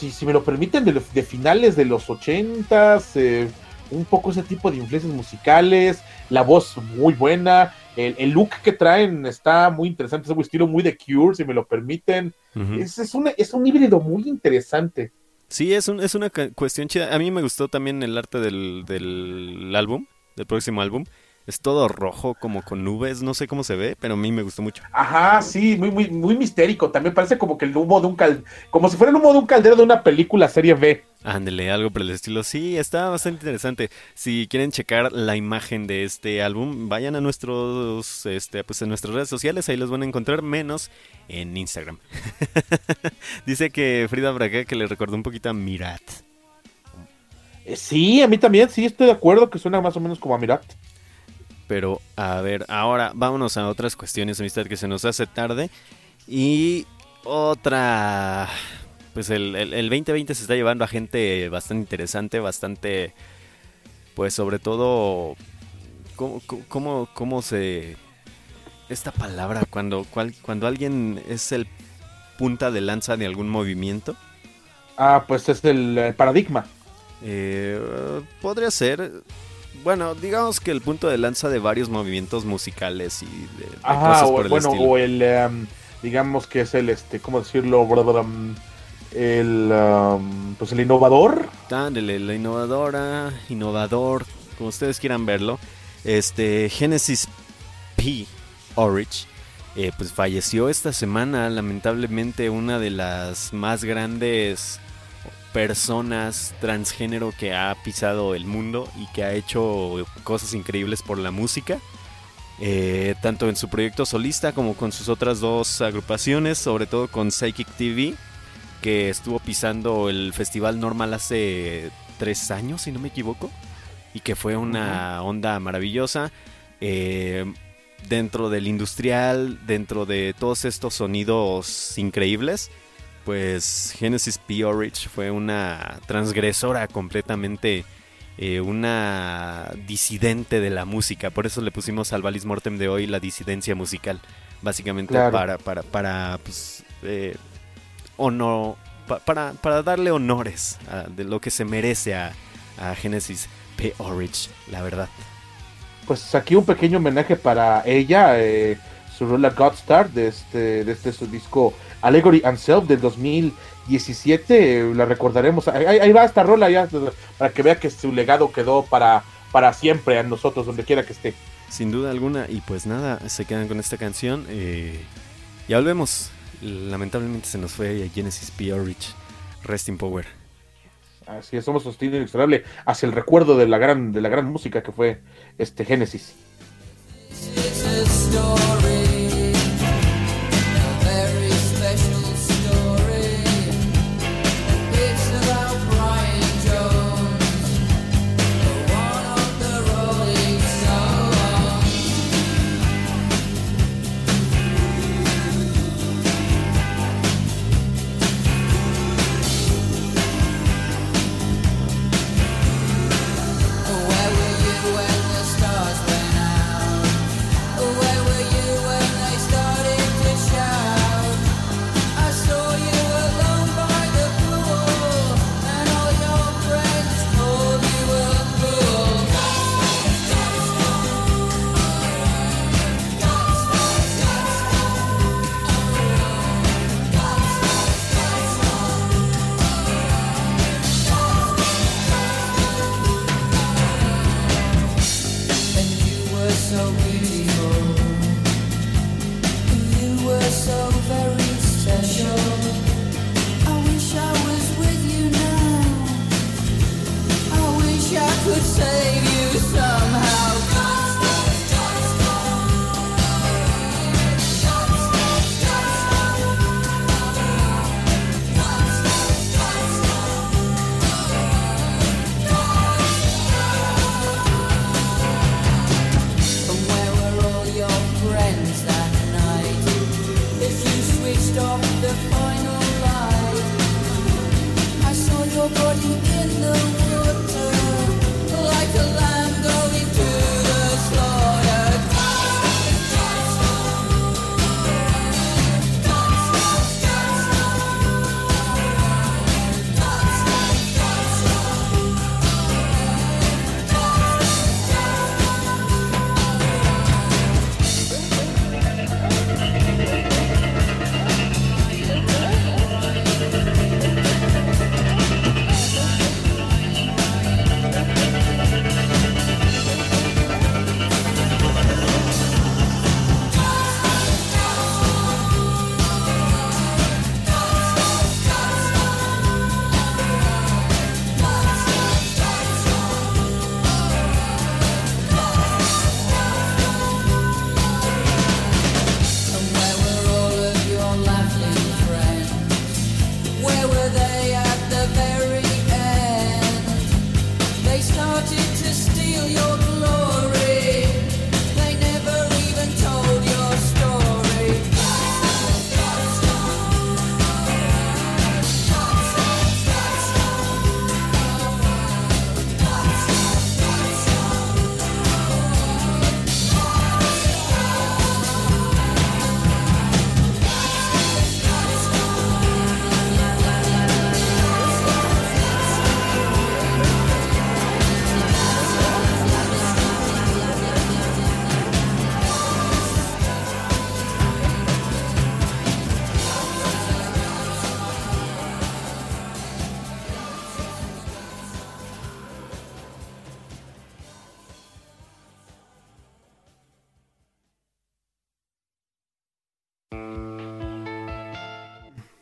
si, si, me lo permiten, de, de finales de los ochentas, eh, un poco ese tipo de influencias musicales, la voz muy buena, el, el, look que traen está muy interesante, es un estilo muy de Cure, si me lo permiten. Uh -huh. es, es, una, es un híbrido muy interesante. Sí, es, un, es una cuestión chida. A mí me gustó también el arte del, del álbum, del próximo álbum. Es todo rojo, como con nubes, no sé cómo se ve, pero a mí me gustó mucho. Ajá, sí, muy, muy, muy mistérico. También parece como que el humo de un caldero, como si fuera el humo de un caldero de una película serie B. Ándele, algo por el estilo. Sí, está bastante interesante. Si quieren checar la imagen de este álbum, vayan a nuestros, este, pues en nuestras redes sociales, ahí los van a encontrar, menos en Instagram. Dice que Frida Braga que le recordó un poquito a Mirat. Eh, sí, a mí también, sí, estoy de acuerdo que suena más o menos como a Mirat. Pero, a ver, ahora vámonos a otras cuestiones, amistad, que se nos hace tarde. Y otra pues el, el, el, 2020 se está llevando a gente bastante interesante, bastante, pues sobre todo, ¿cómo, cómo, cómo se... Esta palabra, cuando, cual, cuando alguien es el punta de lanza de algún movimiento. Ah, pues es el paradigma. Eh, podría ser, bueno, digamos que el punto de lanza de varios movimientos musicales y de, de Ajá, cosas o, por el bueno, estilo. o el, um, digamos que es el, este, ¿cómo decirlo? El, um, pues el innovador. Ándale, la innovadora, innovador, como ustedes quieran verlo. Este, Genesis P. Orich, eh, pues falleció esta semana, lamentablemente una de las más grandes personas transgénero que ha pisado el mundo y que ha hecho cosas increíbles por la música. Eh, tanto en su proyecto solista como con sus otras dos agrupaciones, sobre todo con Psychic TV, que estuvo pisando el Festival Normal hace tres años, si no me equivoco, y que fue una onda maravillosa. Eh, dentro del industrial, dentro de todos estos sonidos increíbles, pues Genesis P. Orich fue una transgresora completamente, eh, una disidente de la música. Por eso le pusimos al Valis Mortem de hoy la disidencia musical, básicamente Claro. para, para, para, pues, eh, honor, para, para darle honores a- de lo que se merece a, a Genesis P. Orich, la verdad. Pues aquí un pequeño homenaje para ella, eh, su rola Godstar de este, de este su disco Allegory and Self del 2017. eh, la recordaremos. Ahí, ahí va esta rola ya para que vea que su legado quedó para, para siempre a nosotros, donde quiera que esté. Sin duda alguna, y pues nada, se quedan con esta canción. eh, ya volvemos. Lamentablemente se nos fue Genesis P. Orich. Rest in Power. Así es, somos sostenido inexorable hacia el recuerdo de la gran, de la gran música que fue este Génesis. It's a story,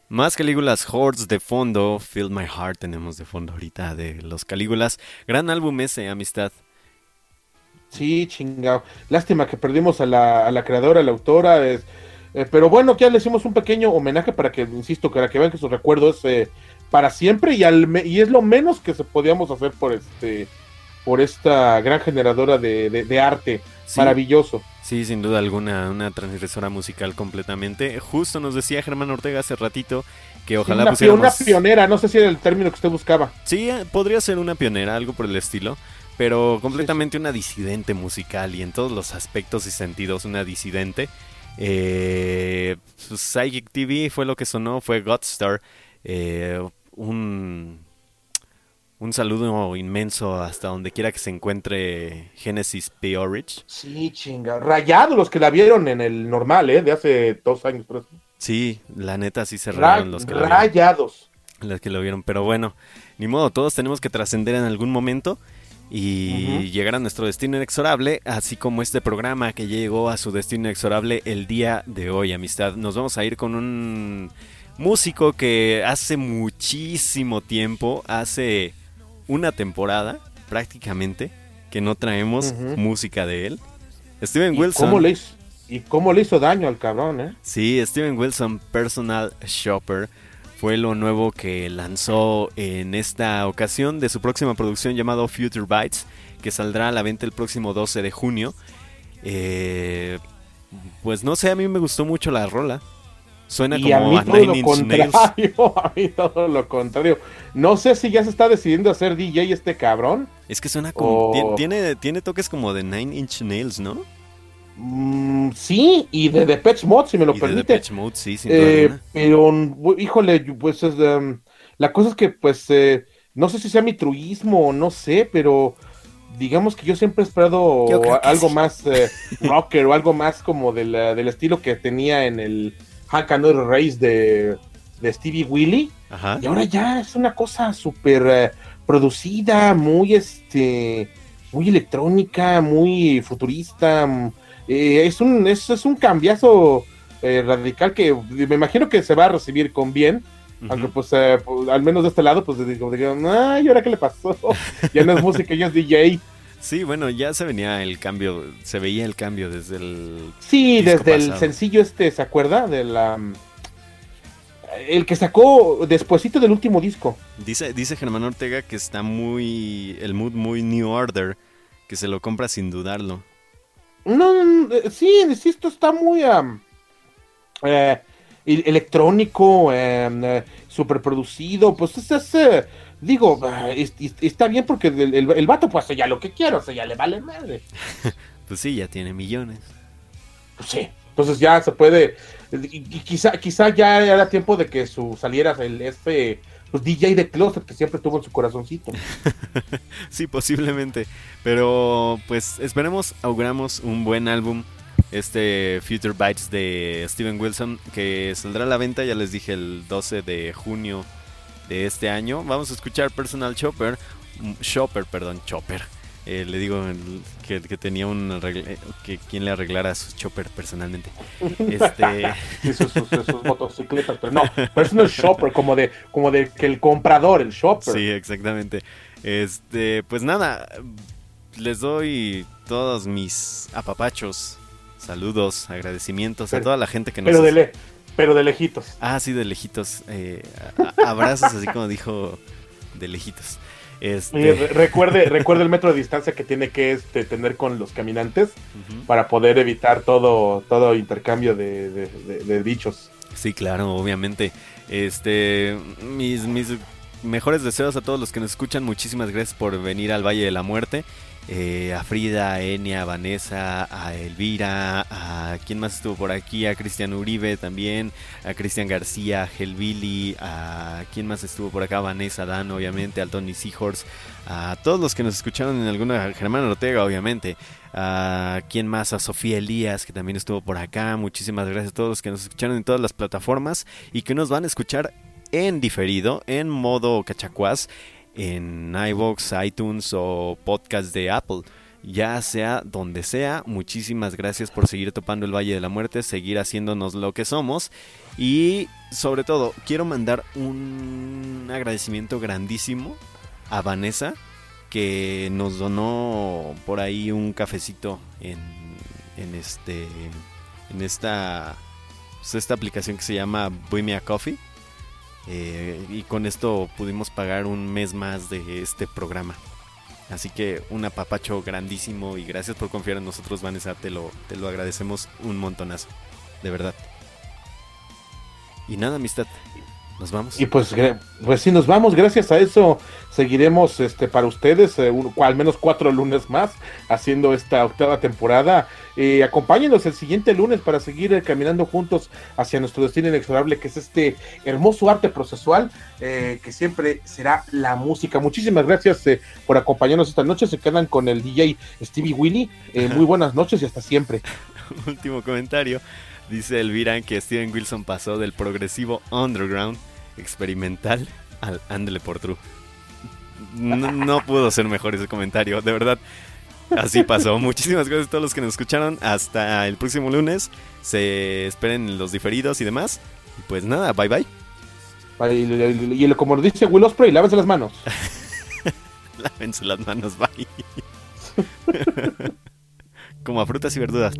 Más Calígulas Hordes de fondo, Fill My Heart tenemos de fondo ahorita de los Calígulas. Gran álbum ese, amistad. Sí, chingado. Lástima que perdimos a la, a la creadora, a la autora. es- eh, pero bueno, ya le hicimos un pequeño homenaje para que, insisto, para que vean que su recuerdo es eh, para siempre y, al y es lo menos que se podíamos hacer por este por esta gran generadora de, de- de arte. Sí. Maravilloso. Sí, sin duda alguna, una transgresora musical completamente. Justo nos decía Germán Ortega hace ratito que ojalá una, pusiéramos... una pionera, no sé si era el término que usted buscaba. Sí, eh, podría ser una pionera, algo por el estilo, pero completamente una disidente musical y en todos los aspectos y sentidos una disidente. Eh, pues, Psychic TV fue lo que sonó, fue Godstar. Eh, un, un saludo inmenso hasta donde quiera que se encuentre Genesis Peorich. Sí, chinga. Rayado los que la vieron en el normal, ¿eh? De hace dos años. Sí, la neta sí se Ra- rayaron los que lo vieron. rayados. Las que lo vieron, pero bueno, ni modo, todos tenemos que trascender en algún momento y llegar a nuestro destino inexorable, así como este programa que llegó a su destino inexorable el día de hoy, amistad. Nos vamos a ir con un músico que hace muchísimo tiempo, hace una temporada prácticamente, que no traemos música de él. Steven ¿Y Wilson. cómo, le hizo, ¿Y cómo le hizo daño al cabrón, eh? Sí, Steven Wilson, Personal Shopper, fue lo nuevo que lanzó en esta ocasión de su próxima producción llamado Future Bites, que saldrá a la venta el próximo 12 de junio. Eh, pues no sé, a mí me gustó mucho la rola. Suena Y a como mí a, todo Nine lo Inch Nails. contrario, a mí todo lo contrario. No sé si ya se está decidiendo hacer DJ este cabrón. Es que suena como... Tien- Tiene, tiene toques como de Nine Inch Nails, ¿no? Mm, sí, y de Depeche Mode, si me lo Y de permite. Depeche Mode, sí, sin Eh, pero, híjole, pues es, em, la cosa es que, pues, eh, no sé si sea mi truismo o no sé, pero digamos que yo siempre he esperado algo sí. más eh, rocker o algo más como eh, del estilo que tenía en el Hack and Race de, de Stevie Willy. Ajá. Y ahora ya es una cosa súper eh, producida, muy este, muy electrónica, muy futurista. mm, eh, es un, es, es un cambiazo eh, radical que me imagino que se va a recibir con bien. Aunque pues, eh, pues, al menos de este lado, pues digo, digan, ay, ¿y ahora qué le pasó? ya no es música, ya es DJ. Sí, bueno, ya se venía el cambio, se veía el cambio desde el... Sí, desde el sencillo este, ¿se acuerda? De la, mm, el que sacó despuesito del último disco. Dice, dice Germán Ortega que está muy. El mood muy New Order. Que se lo compra sin dudarlo. No, eh, sí, insisto, está muy eh, electrónico, em, eh, superproducido, pues es, es digo, ah, está bien porque el, el, vato pues ya lo que quiere, o sea, ya le vale madre. pues sí, ya tiene millones. Pues sí, entonces ya se puede, y, quizá, quizá ya era tiempo de que su saliera el este pues, DJ de closet que siempre tuvo en su corazoncito. sí, posiblemente. Pero pues esperemos, auguramos un buen álbum. Este Future Bites de Steven Wilson que saldrá a la venta, ya les dije, el 12 de junio de este año. Vamos a escuchar Personal Chopper, Shopper, perdón, Chopper eh, le digo que, tenía un eh, que quien le arreglara su chopper personalmente. Este... sus, motocicletas, pero no, pero es un shopper, como de, como de que el comprador, el shopper. Sí, exactamente. Este, pues nada, les doy todos mis apapachos, saludos, agradecimientos a toda la gente que nos. Pero de, pero de lejitos. Ah, sí, de lejitos. Eh, abrazos, así como dijo, de lejitos. Este... recuerde, recuerde el metro de distancia que tiene que este, tener con los caminantes para poder evitar todo, todo intercambio de, de, bichos. Sí, claro, obviamente. Este, mis, mis mejores deseos a todos los que nos escuchan. Muchísimas gracias por venir al Valle de la Muerte. Eh, a Frida, a Enia, a Vanessa, a Elvira, a quien más estuvo por aquí, a Cristian Uribe también, a Cristian García, a Helvili, a quien más estuvo por acá, Vanessa Dan, obviamente, al Tony Seahorse, a todos los que nos escucharon en alguna, Germán Ortega, obviamente, a quien más, a Sofía Elías, que también estuvo por acá, muchísimas gracias a todos los que nos escucharon en todas las plataformas y que nos van a escuchar en diferido, en modo cachacuás en iVoox, iTunes o podcast de Apple. Ya sea donde sea, muchísimas gracias por seguir topando el Valle de la Muerte, seguir haciéndonos lo que somos. Y sobre todo, quiero mandar un agradecimiento grandísimo a Vanessa, que nos donó por ahí un cafecito en, en este en esta pues, esta aplicación que se llama Buy a Coffee eh, y con esto pudimos pagar un mes más de este programa. Así que un apapacho grandísimo y gracias por confiar en nosotros, Vanessa. Te lo, te lo agradecemos un montonazo. De verdad. Y nada, amistad. Nos vamos. Y pues, pues sí, nos vamos. Gracias a eso seguiremos este, para ustedes, eh, al menos cuatro lunes más, haciendo esta octava temporada. Eh, acompáñenos el siguiente lunes para seguir eh, caminando juntos hacia nuestro destino inexorable, que es este hermoso arte procesual, que siempre será la música. Muchísimas gracias por acompañarnos esta noche. Se quedan con el DJ Stevie Willy. muy buenas noches y hasta siempre. Último comentario. Dice Elvira que Steven Wilson pasó del progresivo underground experimental al Andele por True. No, pudo ser mejor ese comentario, de verdad. Así pasó. Muchísimas gracias a todos los que nos escucharon. Hasta el próximo lunes. Se esperen los diferidos y demás. Y pues nada, bye bye. Y, como dice Will Osprey, lávense las manos. lávense las manos, bye. como a frutas y verduras.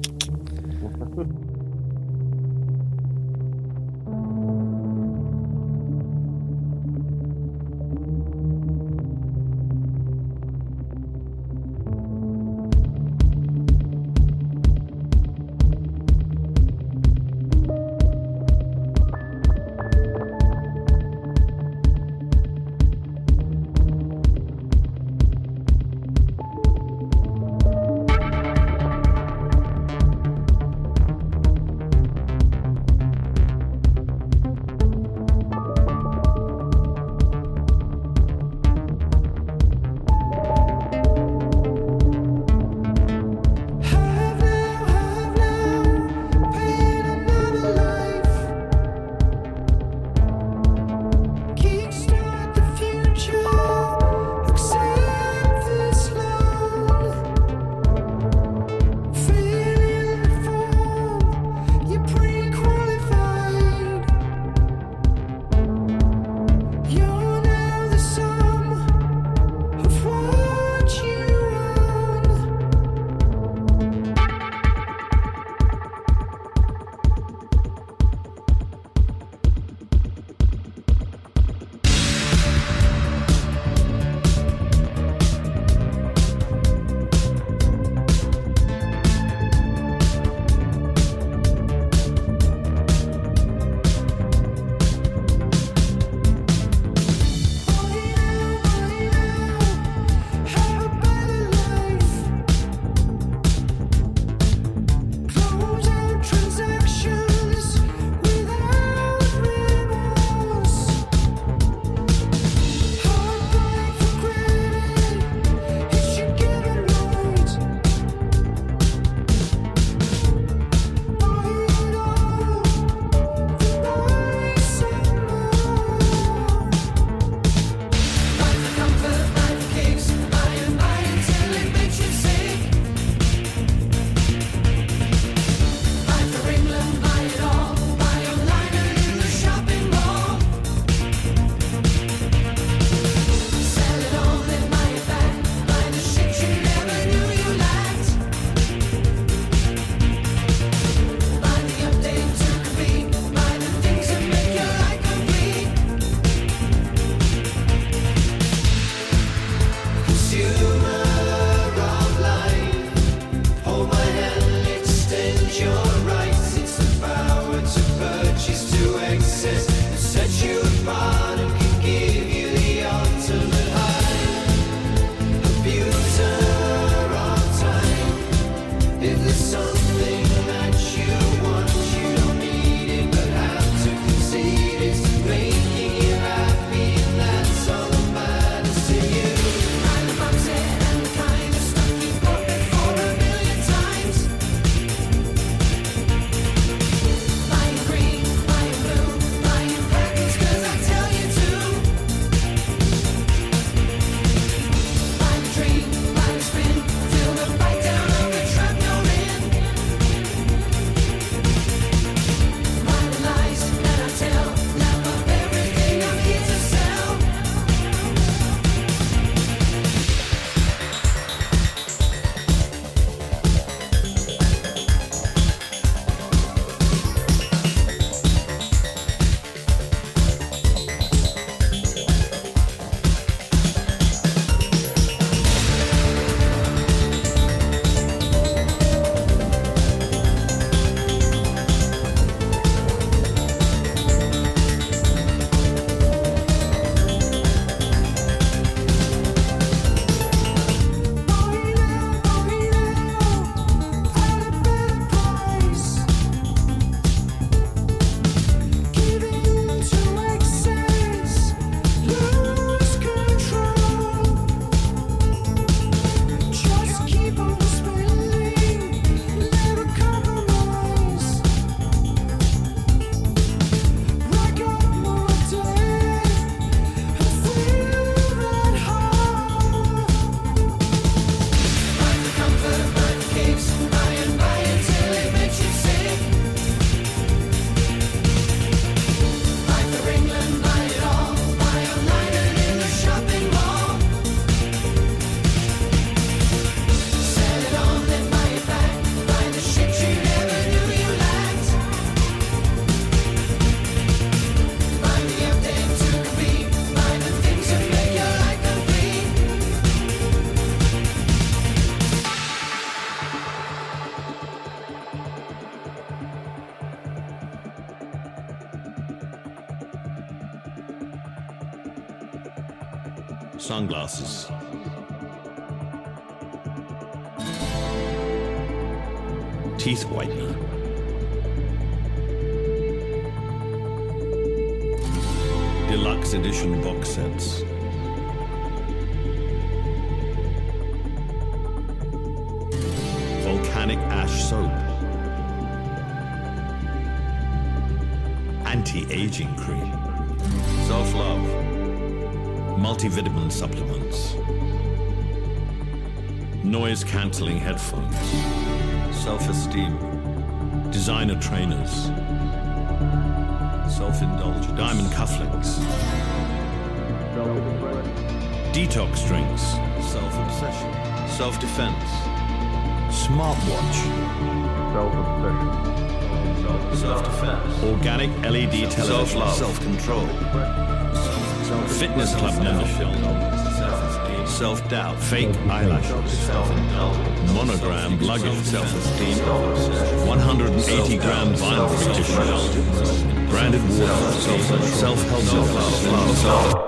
the sun. Teeth whitener. Deluxe edition box sets. Volcanic ash soap. Anti-aging cream. Self-love. Multivitamin supplements. Noise cancelling headphones. Self esteem. Designer trainers. Self indulgence. Diamond cufflinks. Detox drinks. Self obsession. Self defense. Smartwatch. Self obsession. Self defense. Organic LED television. Self love. Self control. Fitness club membership. Self doubt. Fake eyelashes. Monogram luggage. Self esteem. 180 gram vinyl free tissues. Branded water. Self help. Self love.